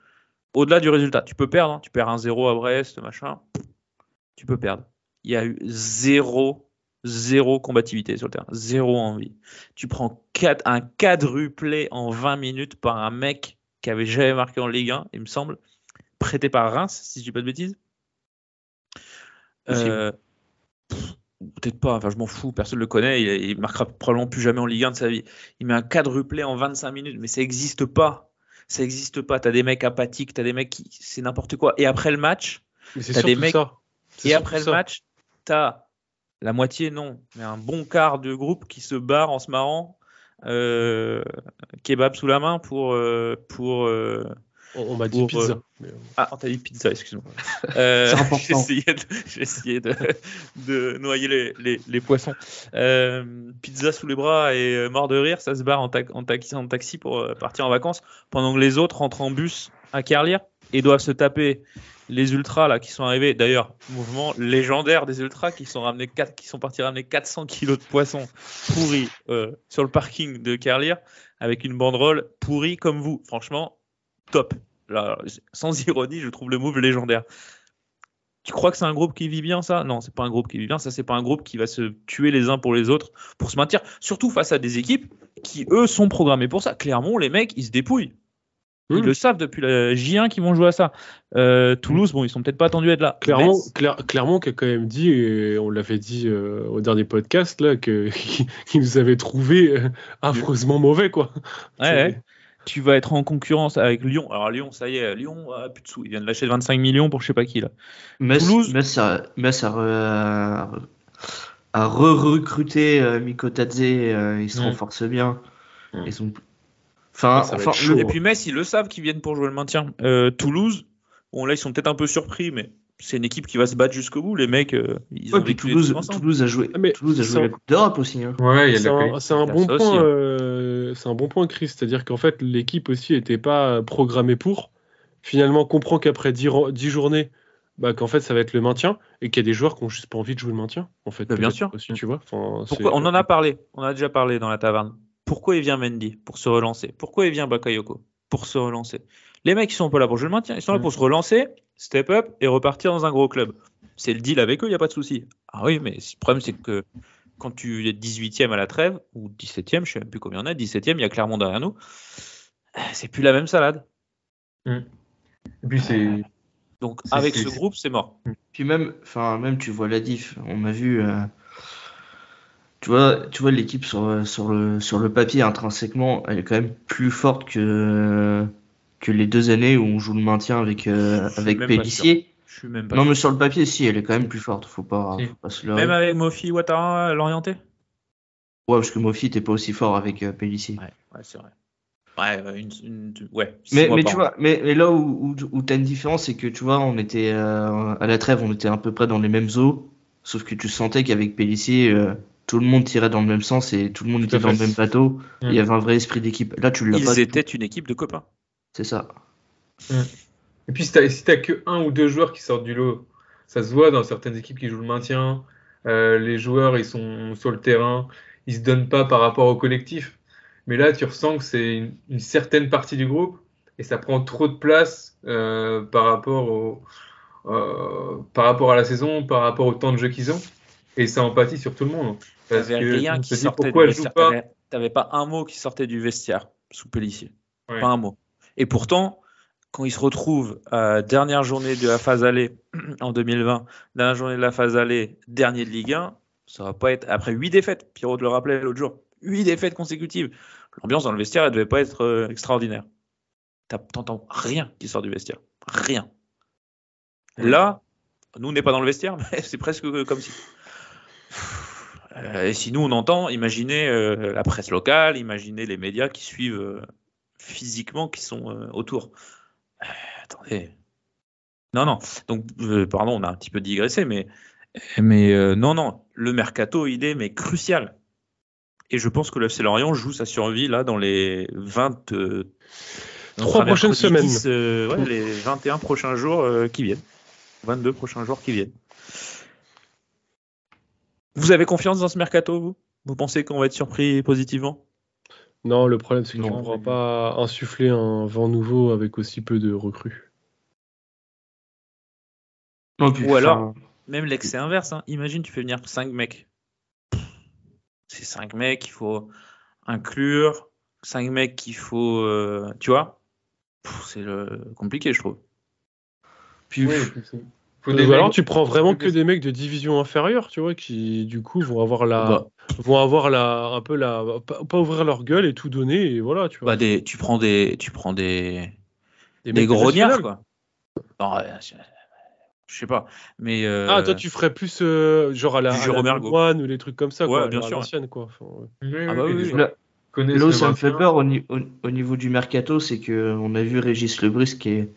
Au-delà du résultat, tu peux perdre, hein. tu perds un 0 à Brest, machin, tu peux perdre. Il y a eu zéro, zéro combativité sur le terrain, zéro envie. Tu prends quatre- un quadruplé en 20 minutes par un mec qui avait jamais marqué en Ligue 1, il me semble, prêté par Reims, si je dis pas de bêtises. Euh, Peut-être pas, enfin je m'en fous, personne le connaît, il, il marquera probablement plus jamais en Ligue 1 de sa vie. Il met un quadruplé en 25 minutes, mais ça n'existe pas. Ça n'existe pas. T'as des mecs apathiques, t'as des mecs qui. C'est n'importe quoi. Et après le match, t'as des mecs. ça. Et après le ça. match, t'as la moitié, non, mais un bon quart de groupe qui se barre en se marrant, euh, kebab sous la main pour. euh, pour euh, On, m'a dit pizza. euh, Ah, on t'a dit pizza, excuse-moi. Euh, C'est important. J'ai essayé de, j'ai essayé de, de noyer les, les, les poissons. Euh, pizza sous les bras et mort de rire, ça se barre en, ta- en taxi, en taxi pour partir en vacances, pendant que les autres rentrent en bus à Carlier et doivent se taper les ultras là qui sont arrivés. D'ailleurs, mouvement légendaire des ultras qui sont ramenés qui sont partis ramener 400 kilos de poissons pourris euh, sur le parking de Carlier avec une banderole pourrie comme vous. Franchement, top. Sans ironie, je trouve le move légendaire. Tu crois que c'est un groupe qui vit bien ça? Non, c'est pas un groupe qui vit bien. Ça, c'est pas un groupe qui va se tuer les uns pour les autres pour se maintenir. Surtout face à des équipes qui eux sont programmées pour ça. Clairement, les mecs, ils se dépouillent. Ils Hmm. le savent depuis la J1 qu'ils vont jouer à ça. Euh, Toulouse, bon, ils sont peut-être pas attendus à être là. Clairement, Metz, Claire- clairement, qui a quand même dit, et on l'avait dit euh, au dernier podcast, là, que- qu'il nous avait trouvé euh, affreusement mauvais, quoi. ouais, ouais. tu vas être en concurrence avec Lyon. Alors Lyon, ça y est, Lyon a plus de sous. Ils viennent de lâcher 25 millions pour je sais pas qui là. Metz, Toulouse. Metz a, Metz a, re- a re-recruté euh, Mikotadze, euh, il se Mm. renforce bien. Ils ont... Enfin, Ça va enfin, être chaud. le- Et puis Metz, ils le savent qu'ils viennent pour jouer le maintien. Euh, Toulouse, bon là ils sont peut-être un peu surpris, mais c'est une équipe qui va se battre jusqu'au bout. Les mecs, euh, ils Ouais, ont puis Toulouse, a joué, Ah, mais Toulouse a joué ça- la Coupe d'Europe aussi. hein. Ouais, C'est un, c'est un bon hein. euh, c'est un bon point, Chris. C'est-à-dire qu'en fait, l'équipe aussi n'était pas programmée pour. Finalement, comprend qu'après 10, ro- 10 journées, bah, qu'en fait, ça va être le maintien et qu'il y a des joueurs qui ont juste pas envie de jouer le maintien. En fait, Bah, bien sûr. Aussi, tu vois. Enfin, Pourquoi? c'est- On en a parlé, on a déjà parlé dans la taverne. Pourquoi il vient Mendy Pour se relancer? Pourquoi il vient Bakayoko Pour se relancer? Les mecs, ils sont pas là pour jouer le maintien, ils sont là Mm. pour se relancer, step up et repartir dans un gros club. C'est le deal avec eux, il n'y a pas de souci. Ah oui, mais le problème, c'est que quand tu es 18e à la trêve, ou 17e, je sais même plus combien on est, 17e, il y a Clermont derrière nous, c'est plus la même salade. Et puis c'est. Donc avec ce groupe, c'est mort. Puis même, enfin, même tu vois la diff. On a vu, euh, tu vois, tu vois l'équipe sur, sur le, sur le papier intrinsèquement, elle est quand même plus forte que, que les deux années où on joue le maintien avec, euh, avec Pellissier. Je suis même pas. Non, sûr. mais sur le papier, si, elle est quand même plus forte. Faut pas, Si. faut pas se. Même avec Mofi Ouattara à l'orienté Ouais, parce que Mofi t'es pas aussi fort avec euh, Pellissier. Ouais, ouais c'est vrai. Ouais, ouais, une, une- ouais, Mais, mais tu vois, mais, mais là où, où, où t'as une différence, c'est que tu vois, on était euh, à la trêve, on était à peu près dans les mêmes eaux, sauf que tu sentais qu'avec Pellissier, euh, tout le monde tirait dans le même sens et tout le monde Tout était dans le même bateau. Il y avait un vrai esprit d'équipe. Là, tu l'as pas. Ils étaient une équipe de copains. C'est ça. Et puis si t'as si que un ou deux joueurs qui sortent du lot, ça se voit dans certaines équipes qui jouent le maintien. euh, les joueurs ils sont sur le terrain, ils se donnent pas par rapport au collectif. Mais là tu ressens que c'est une, une certaine partie du groupe et ça prend trop de place euh, par rapport au euh, par rapport à la saison, par rapport au temps de jeu qu'ils ont et ça empathie sur tout le monde. Parce T'avais que rien qui sortait pourquoi du vestiaire. pas. T'avais- pas un mot qui sortait du vestiaire sous Pellissier. Ouais. Pas un mot. Et pourtant, quand ils se retrouvent à dernière journée de la phase aller en 2020, dernière journée de la phase aller, dernier de Ligue 1, ça va pas être après huit défaites. Pierrot te le rappelait l'autre jour, huit défaites consécutives. L'ambiance dans le vestiaire, elle devait pas être euh, extraordinaire. T'entends rien qui sort du vestiaire, rien. Là, nous on n'est pas dans le vestiaire, mais c'est presque comme si. Euh, et si nous on entend, imaginez euh, la presse locale, imaginez les médias qui suivent euh, physiquement, qui sont euh, autour. Attendez. Non, non. Donc, pardon, on a un petit peu digressé, mais, mais non, non. Le mercato, il est mais crucial. Et je pense que le FC Lorient joue sa survie là dans les 20. euh, on Trois sera prochaines semaines. 10, ouais, les 21 prochains jours qui viennent. 22 prochains jours qui viennent. Vous avez confiance dans ce mercato, vous? Vous pensez qu'on va être surpris positivement? Non, le problème, c'est que tu ne pourras pas insuffler un vent nouveau avec aussi peu de recrues. Non, puis, Ou alors, même l'excès inverse. hein. Imagine, tu fais venir 5 mecs. C'est 5 mecs qu'il faut inclure. 5 mecs qu'il faut. euh, tu vois? C'est le... compliqué, je trouve. puis, Oui, Ou alors mecs- tu prends vraiment que des- mecs de division inférieure, tu vois, qui du coup vont avoir la, Bah. vont avoir la, un peu la, pas, pas ouvrir leur gueule et tout donner et voilà, tu vois. Bah, des... Tu prends des, tu prends des, Des des grognards, quoi. Non, je... je sais pas. Mais. euh, Ah, toi tu ferais plus euh, genre à la, du à la Jérôme Ergo. Lemoine ou les trucs comme ça, Ouais, quoi, bien sûr. l'ancienne, quoi. Enfin, ouais. Oui, Ah oui, bah oui, oui. là, où ça me fait maintien. peur au, ni- au- au niveau du mercato, c'est que on a vu Régis Lebris qui, est-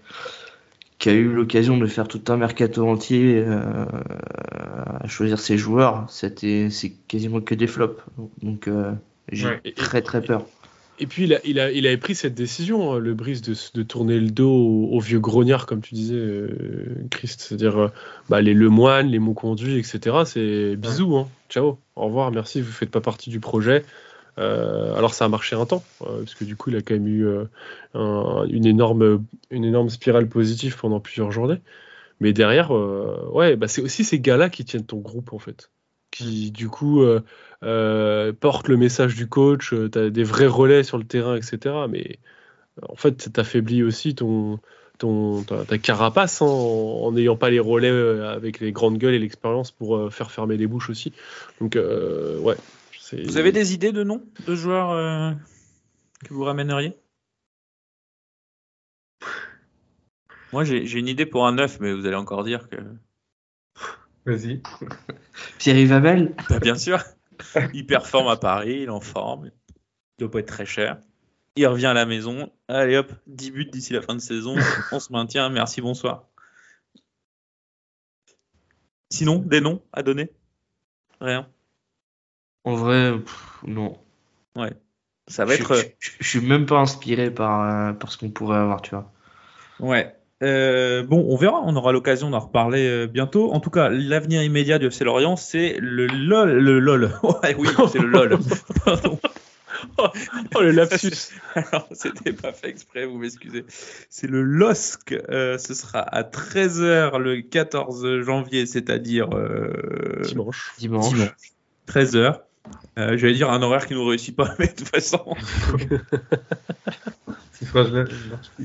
qui a eu l'occasion de faire tout un mercato entier euh, à choisir ses joueurs. C'était, c'est quasiment que des flops. Donc euh, j'ai Ouais. très très peur. Et puis il, a, il, a, il avait pris cette décision, hein, le Brice, de, de tourner le dos aux, aux vieux grognards, comme tu disais, euh, Christ. C'est-à-dire bah, les Lemoine, les mots conduits, etc. C'est bisous, hein. ciao, au revoir, merci, vous faites pas partie du projet. Euh, alors ça a marché un temps, euh, parce que du coup il a quand même eu euh, un- une, énorme, une énorme spirale positive pendant plusieurs journées. Mais derrière, euh, ouais, bah, c'est aussi ces gars-là qui tiennent ton groupe en fait. Qui du coup portent le message du coach, tu as des vrais relais sur le terrain, etc. Mais en fait, t'affaiblis aussi ton, ta, carapace en n'ayant pas les relais avec les grandes gueules et l'expérience pour faire fermer les bouches aussi. Donc, ouais. Vous avez des idées de noms de joueurs euh, que vous ramèneriez? Moi, j'ai une idée pour un neuf, mais vous allez encore dire que. Vas-y. Thierry Vabel, Bah, bien sûr. Il performe à Paris, il en forme. Il doit pas être très cher. Il revient à la maison. Allez hop, 10 buts d'ici la fin de saison. On se maintient. Merci, bonsoir. Sinon, des noms à donner? Rien? En vrai, pff, non. Ouais. Ça va je, être. je- je- je suis même pas inspiré par, euh, par ce qu'on pourrait avoir, tu vois. Ouais. Euh, bon, on verra, on aura l'occasion d'en reparler euh, bientôt. En tout cas, l'avenir immédiat du FC Lorient, c'est le LOL. Le LOL. Ouais, oui, c'est le LOL. Pardon. Oh, le lapsus Alors, c'était pas fait exprès, vous m'excusez. C'est le LOSC. euh, ce sera à 13h le 14 janvier, c'est-à-dire euh, Dimanche. Dimanche. 13h. Euh, J'allais dire un horaire qui nous réussit pas, mais de toute façon.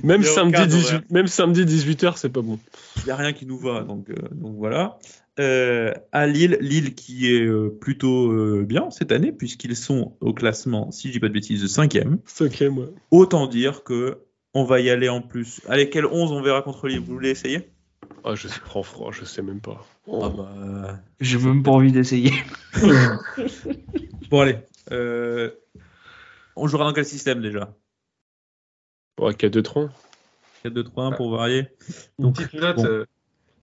Même samedi, aucun 18, horaire. même samedi 18h, c'est pas bon. Il n'y a rien qui nous va, donc, euh, donc voilà. Euh, à Lille, Lille qui est euh, plutôt euh, bien cette année, puisqu'ils sont au classement, si je dis pas de bêtises, de 5e. Cinquième, ouais. Autant dire que on va y aller en plus. Allez, quel 11 on verra contre Lille Vous voulez essayer? Ah, je sais, franchement, je sais même pas. Ah bah, J'ai même pas envie d'essayer. Bon, allez. euh, On jouera dans quel système déjà? Ouais, 4-2-3. 4-2-3-1 pour varier. Une Donc, petite note, bon. euh,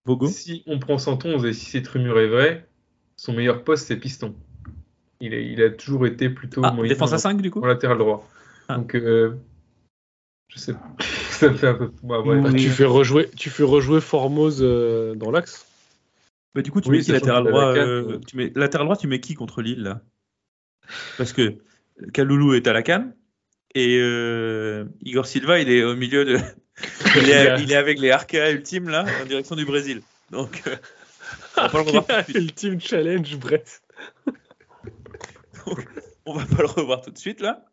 Bogo? si on prend 111 et si cette rumeur est vraie, son meilleur poste c'est piston. Il, est- il a toujours été plutôt Ah, moyen défense à en- 5 du coup? en latéral droit. Ah. Donc, euh, je sais pas. Ça me fait un peu. Bah, ouais. Bah, Oui. tu, fais rejouer, tu fais rejouer Formose euh, dans l'axe Bah, du coup, tu Oui, mets qui latéral la euh, tu mets, Latéral droit, tu mets qui contre Lille là? Parce que Kaloulou est à la canne et euh, Igor Silva, il est au milieu de. il, est, il est avec les Arca Ultimes là, en direction du Brésil. Donc, euh. Ultime Challenge, bref. On va pas le revoir tout de suite là.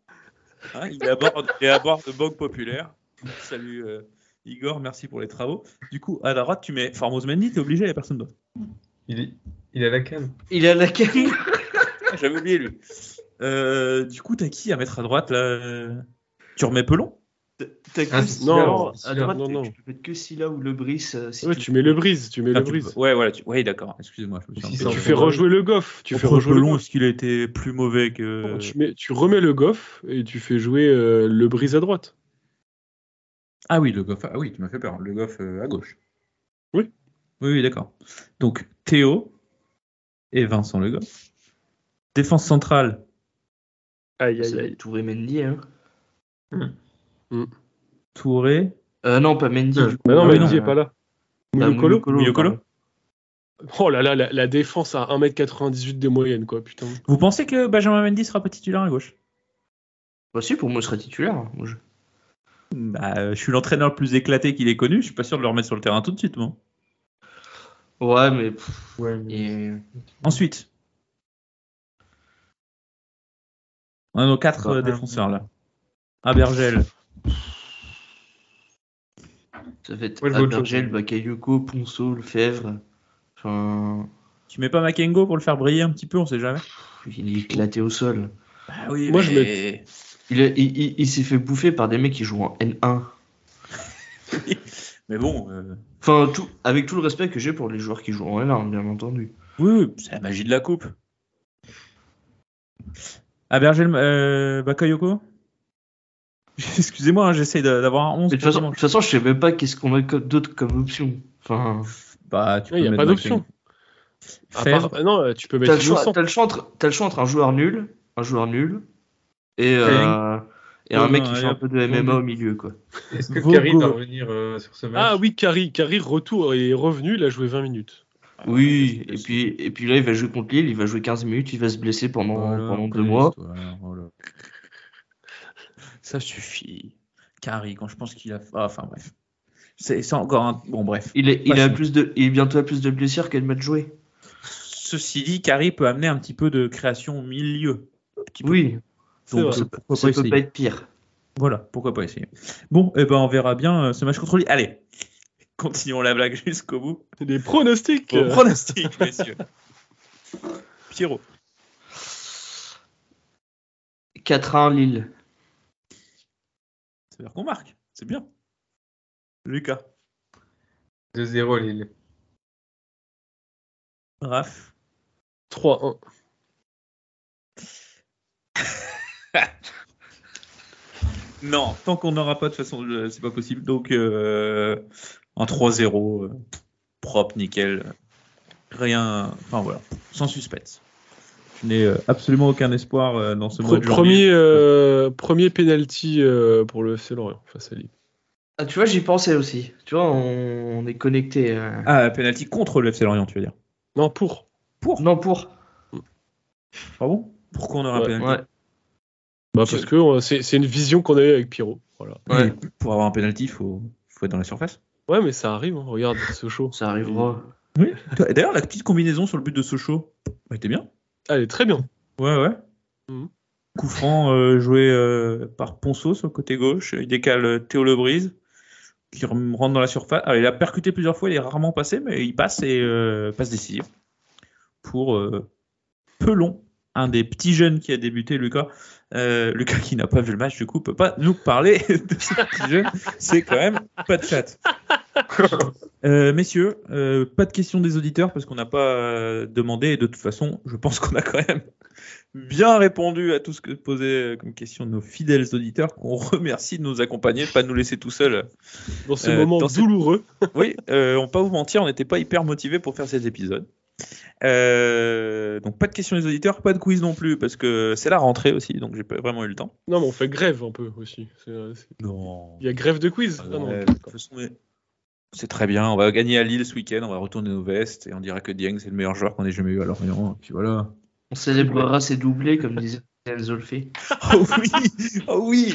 Hein, il, est à bord, il est à bord de Bog Populaire. Salut euh, Igor, merci pour les travaux. Du coup, à la droite, tu mets Formose Mendy, t'es obligé, il n'y a personne d'autre. Il, est- il a la canne. Il est à la canne. J'avais oublié lui. Euh, du coup, t'as qui à mettre à droite là? Euh Tu remets Pelon? T'as que Ah, non, à droite, non, non. tu peux mettre que Silla ou le Brice. euh, si Ouais, tu mets le brise, tu mets Ah, le tu brise. peux- Ouais, voilà. Tu... Ouais, d'accord. Excusez-moi. Je me suis Si, tu fais rejouer le goff. Tu fais rejouer le Pelon, goff. est-ce qu'il a été plus mauvais que. Tu, mets- tu remets le goff et tu fais jouer euh, le brise à droite. Ah oui, le Goff. Ah oui, tu m'as fait peur. Le Goff euh, à gauche. Oui. Oui, oui, d'accord. Donc Théo et Vincent Le Goff. Défense centrale. Aïe, aïe, aïe. Touré Mendy. Hein. Touré. Euh, non, pas Mendy. Euh, coup, Bah non, euh, Mendy est pas là. bah, Mouyokolo pardon. Oh là là, la, la défense à 1m98 de moyenne, quoi, putain. Vous pensez que Benjamin Mendy sera pas titulaire à gauche? Bah si, pour moi, il serait titulaire. hein. Moi, je- bah, euh, Je suis l'entraîneur le plus éclaté qu'il ait connu. Je suis pas sûr de le remettre sur le terrain tout de suite, moi. Ouais, mais... pff, Ouais, mais- et- Ensuite. On a nos quatre Bah, euh, défenseurs là. Abergel. Ça fait Abergel, chose. Bakayoko, Ponceau, Lefebvre. Enfin, Tu mets pas Makengo pour le faire briller un petit peu, on sait jamais. il est éclaté au sol. Bah oui, Moi, je mais... Il, a- il, il- il s'est fait bouffer par des mecs qui jouent en N1. mais bon. euh, Enfin, tout, avec tout le respect que j'ai pour les joueurs qui jouent en N1, bien entendu. Oui, oui, c'est la magie de la coupe. Abergel, euh, Bakayoko? Excusez-moi, hein, j'essaie de- d'avoir un 11. Mais de toute façon, façon, je sais même pas qu'est-ce qu'on a d'autre comme option. Enfin, bah, tu Il n'y a pas d'option. Part- ah non, tu peux mettre t'as le choix entre un joueur nul, un joueur nul, et, euh, et un mec non, qui fait un peu de MMA au milieu, quoi. Est-ce que. Carrie va revenir euh, sur ce match? Ah oui, Carrie, Carrie retour est revenu, il a joué 20 minutes. Oui, et puis, et puis là, il va jouer contre Lille, il va jouer 15 minutes, il va se blesser pendant, Voilà, pendant deux mois. voilà. Ça suffit. Carrie, quand je pense qu'il a. Ah, enfin bref. C'est encore un. Bon, bref. Il est, il, a plus de, il est bientôt à plus de blessures qu'à de matchs joués. Ceci dit, Carrie peut amener un petit peu de création au milieu. Oui, Donc, vrai. ça, pourquoi ça pas peut essayer pas être pire. Voilà, pourquoi pas essayer. Bon, et ben on verra bien euh, ce match contre lui. Allez, continuons la blague jusqu'au bout. Des pronostics Vos pronostics, messieurs. Pierrot. 4-1 Lille. Ça veut dire qu'on marque. C'est bien. Lucas. 2-0 Lille. Raph. 3-1. Non, tant qu'on n'aura pas, de toute façon, je- c'est pas possible. Donc, euh, un 3-0, euh, propre, nickel. Rien. Enfin voilà, sans suspense. Je n'ai euh, absolument aucun espoir euh, dans ce mois Pre- de janvier. premier, euh, premier penalty euh, pour le FC Lorient face à Lille. Ah, tu vois, j'y pensais aussi. Tu vois, on, on est connecté. euh. Ah, penalty contre le FC Lorient, tu veux dire? Non, pour. Non, pour. Ah bon Pourquoi on aura Ouais, un penalty? Ouais. Bah, parce que euh, c'est une vision qu'on a eue avec Pierrot. Voilà. Ouais. Mais Pour avoir un penalty, il faut, faut être dans la surface. Ouais, mais ça arrive, hein. regarde show. Ça arrivera. Oui. D'ailleurs, la petite combinaison sur le but de Sochaux, elle était bien. Elle est très bien. Ouais, ouais. Mhm. Coup franc euh, joué euh, par Ponceau sur le côté gauche. Il décale Théo Lebrise qui rentre dans la surface. Alors, il a percuté plusieurs fois, il est rarement passé, mais il passe et euh, passe décisive pour euh, Pelon, un des petits jeunes qui a débuté, Lucas. Euh, Lucas qui n'a pas vu le match, du coup, peut pas nous parler de ce petit jeune. C'est quand même pas de chat. Euh, messieurs, euh, pas de questions des auditeurs parce qu'on n'a pas demandé et de toute façon, je pense qu'on a quand même bien répondu à tout ce que posaient comme question nos fidèles auditeurs qu'on remercie de nous accompagner, de pas nous laisser tout seuls. Dans ce moment dans douloureux. Oui, on va pas vous mentir, on n'était pas hyper motivés pour faire ces épisodes. Euh, donc pas de questions des auditeurs, pas de quiz non plus parce que c'est la rentrée aussi, donc j'ai pas vraiment eu le temps. Non, mais on fait grève un peu aussi. C'est- euh, c'est- Non. Il y a grève de quiz. Ah non, C'est très bien, on va gagner à Lille ce week-end, on va retourner nos vestes et on dira que Dieng c'est le meilleur joueur qu'on ait jamais eu à Lorient. Et puis voilà. On célébrera ses doublés, comme disait fait. Oh oui, oh oui.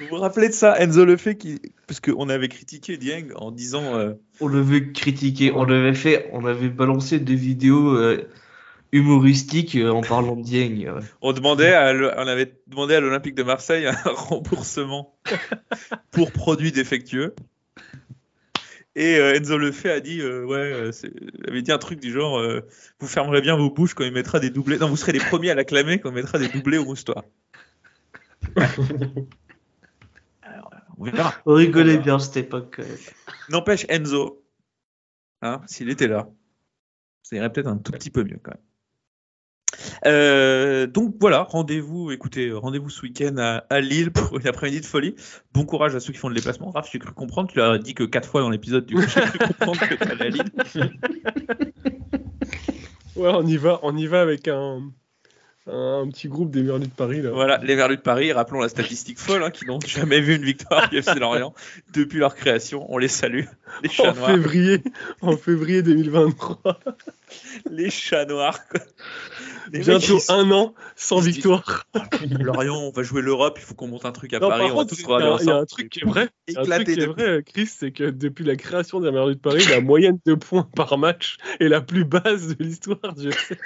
Vous vous rappelez de ça, Enzo le fait qui, parce qu'on avait critiqué Dieng en disant, euh, On l'avait critiqué, on avait fait, on avait balancé des vidéos euh, humoristiques euh, en parlant de Dieng. on demandait, à, on avait demandé à l'Olympique de Marseille un remboursement pour produits défectueux. Et euh, Enzo Lefebvre a dit, euh, ouais, euh, avait dit un truc du genre, euh, vous fermerez bien vos bouches quand il mettra des doublés. Non, vous serez les premiers à l'acclamer quand il mettra des doublés au moustoir. On verra. On rigolait bien cette époque. quand même. N'empêche, Enzo, hein, s'il était là, ça irait peut-être un tout petit peu mieux quand même. Euh, donc voilà, rendez-vous, écoutez, rendez-vous ce week-end à, à Lille pour une après-midi de folie. Bon courage à ceux qui font le déplacement. Raph, j'ai cru comprendre, tu l'as dit que quatre fois dans l'épisode, du coup, j'ai cru comprendre que tu allais à Lille. Ouais, on y va, on y va avec un, un petit groupe des Merlus de Paris. Là. Voilà, les Verlus de Paris, rappelons la statistique folle, hein, qui n'ont jamais vu une victoire du FC Lorient depuis leur création. On les salue, les chats En noirs. février, en février 2023. Les chats noirs, quoi. Les Bientôt un an sans victoire. Lorient, on va jouer l'Europe, il faut qu'on monte un truc à Non, Paris, par on va contre, tous il y, a- y un truc qui est vrai. Y a un truc qui est vrai, Chris, c'est que depuis la création des Merlus de Paris, la moyenne de points par match est la plus basse de l'histoire du FC.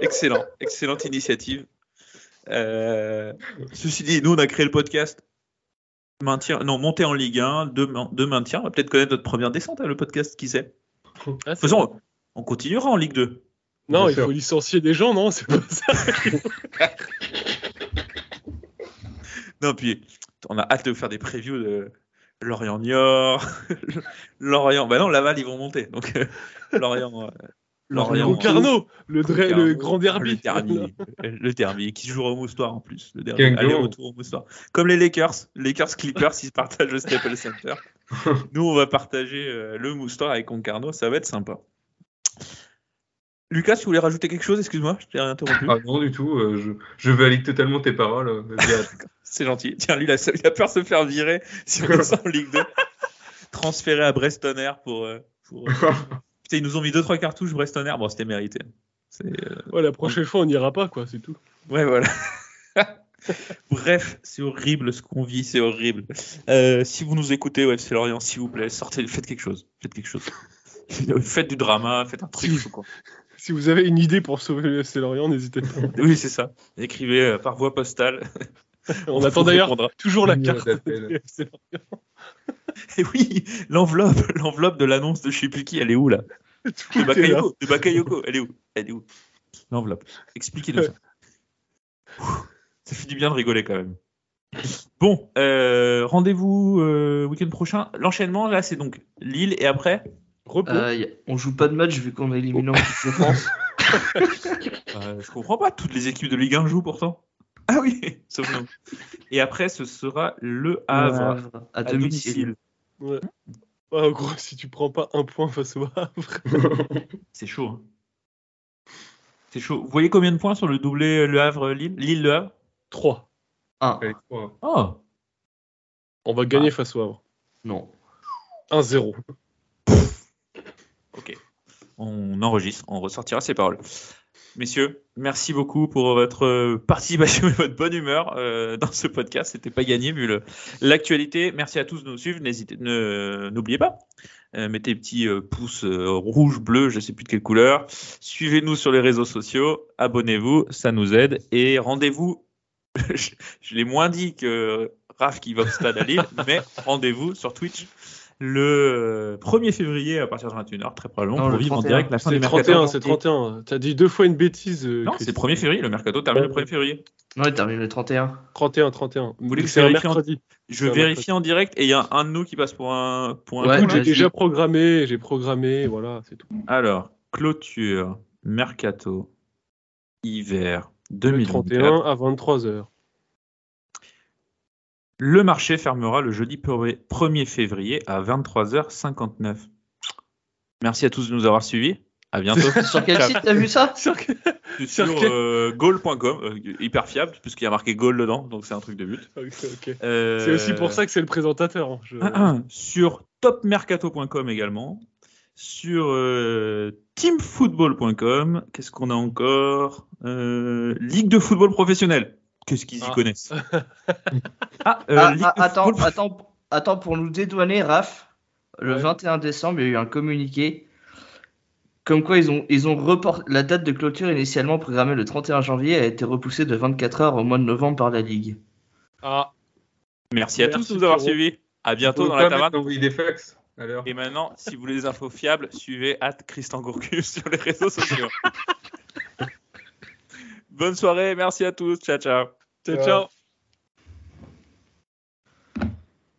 Excellent, excellente initiative. Euh, ceci dit, nous, on a créé le podcast. Maintien, non, monter en Ligue 1, de, de maintien. On va peut-être connaître notre première descente, hein, le podcast, qui sait. Ah, De c'est toute façon, on continuera en Ligue 2. Non, Bien il sûr. faut licencier des gens, non C'est pas ça. Non, puis on a hâte de faire des previews de Lorient Niort, Lorient. Bah non, Laval, ils vont monter. Donc, euh, Lorient. Lorient. Concarneau, le, dra- Concarneau, le grand derby. Le derby, le derby qui se jouera au Moustoir en plus. Le derby, Quel aller-retour au Moustoir. Comme les Lakers. Lakers Clippers, ils se partagent le Staples Center. Nous, on va partager euh, le Moustoir avec Concarneau. Ça va être sympa. Lucas, tu voulais rajouter quelque chose? Excuse-moi, je t'ai interrompu. Ah non, du tout. euh, je, je valide totalement tes paroles. euh, C'est gentil. Tiens, lui, il a, il a peur de se faire virer si on descend en Ligue 2. Transféré à Brestonner pour. euh, pour euh, Putain, ils nous ont mis 2-3 cartouches Brestonner. Bon, c'était mérité. Euh, Ouais, la prochaine fois, on n'ira pas, quoi, c'est tout. Ouais, voilà. Bref, c'est horrible ce qu'on vit, c'est horrible. Euh, si vous nous écoutez, ouais, c'est Lorient, s'il vous plaît, sortez, faites quelque chose. Faites quelque chose. faites du drama, faites un truc. Si- sais quoi. Si vous avez une idée pour sauver le FC Lorient, n'hésitez pas. Oui, c'est ça. Écrivez euh, par voie postale. On vous attend d'ailleurs toujours la carte Et oui, l'enveloppe, l'enveloppe de l'annonce de je sais plus qui, elle est où là De Tout. Bakayoko, de Bakayoko, elle est où? Elle est où? L'enveloppe. Expliquez-nous ça. Ouh, Ça fait du bien de rigoler quand même. Bon, euh, rendez-vous euh, week-end prochain. L'enchaînement là, c'est donc Lille et après. Repos. Euh, a- on joue pas de match vu qu'on est éliminé en France. Euh, je comprends pas, toutes les équipes de Ligue 1 jouent pourtant. Ah oui, sauf nous. Et après, ce sera le Havre Havre, à, à domicile. Ouais, en gros, si tu prends pas un point face au Havre, C'est chaud. hein. C'est chaud. Vous voyez combien de points sur le doublé Le Havre-Lille Lille-Le Havre? 3. Un. Avec trois. Oh On va gagner face au Havre. Non. 1-0. Ok. On enregistre, on ressortira ces paroles. Messieurs, merci beaucoup pour votre euh, participation et votre bonne humeur euh, dans ce podcast. C'était pas gagné vu l'actualité. Merci à tous de nous suivre. N'hésitez, ne- n'oubliez pas, euh, mettez petits euh, pouces rouge, bleu, je sais plus de quelle couleur. Suivez-nous sur les réseaux sociaux, abonnez-vous, ça nous aide et rendez-vous. je je l'ai moins dit que Raph qui va au stade à Lille, mais rendez-vous sur Twitch le 1er février à partir de 21h, très probablement, Non, pour le vivre en 31. direct la fin C'est du mercato. 31, c'est 31. T'as dit deux fois une bêtise. euh, Non, c'est le 1er février, le mercato termine le 1er février. Non, il termine le 31. 31, 31. Vous voulez que je vérifie en-. Je vérifie en direct et il y a un de nous qui passe pour un, pour un Ouais, j'ai déjà programmé, j'ai programmé, voilà, c'est tout. Alors, clôture, mercato, hiver Le 2024. 31 à 23h. Le marché fermera le jeudi 1er février à 23h59. Merci à tous de nous avoir suivis. À bientôt. Sur quel site t'as vu ça sur Sur quel- euh, goal.com, euh, hyper fiable, puisqu'il y a marqué goal dedans, donc c'est un truc de but. Euh, C'est aussi pour ça que c'est le présentateur. hein. Je- sur topmercato.com également, sur euh, teamfootball.com, qu'est-ce qu'on a encore? Euh, Ligue de football professionnel, qu'est-ce qu'ils y Ah. connaissent Ah, euh, Ah, ah, attends, football- attends, attends, pour nous dédouaner, Raph, le Ouais. 21 décembre, il y a eu un communiqué comme quoi ils ont, ils ont reporté la date de clôture initialement programmée le 31 janvier a été repoussée de 24 heures au mois de novembre par la Ligue. Ah, Merci à Merci, tous de nous avoir suivis. À bientôt dans la taverne. des fax. Alors. Et maintenant, si vous voulez des infos fiables, suivez at Christian Gourcuff sur les réseaux sociaux. Bonne soirée, merci à tous, ciao ciao. ciao, ciao.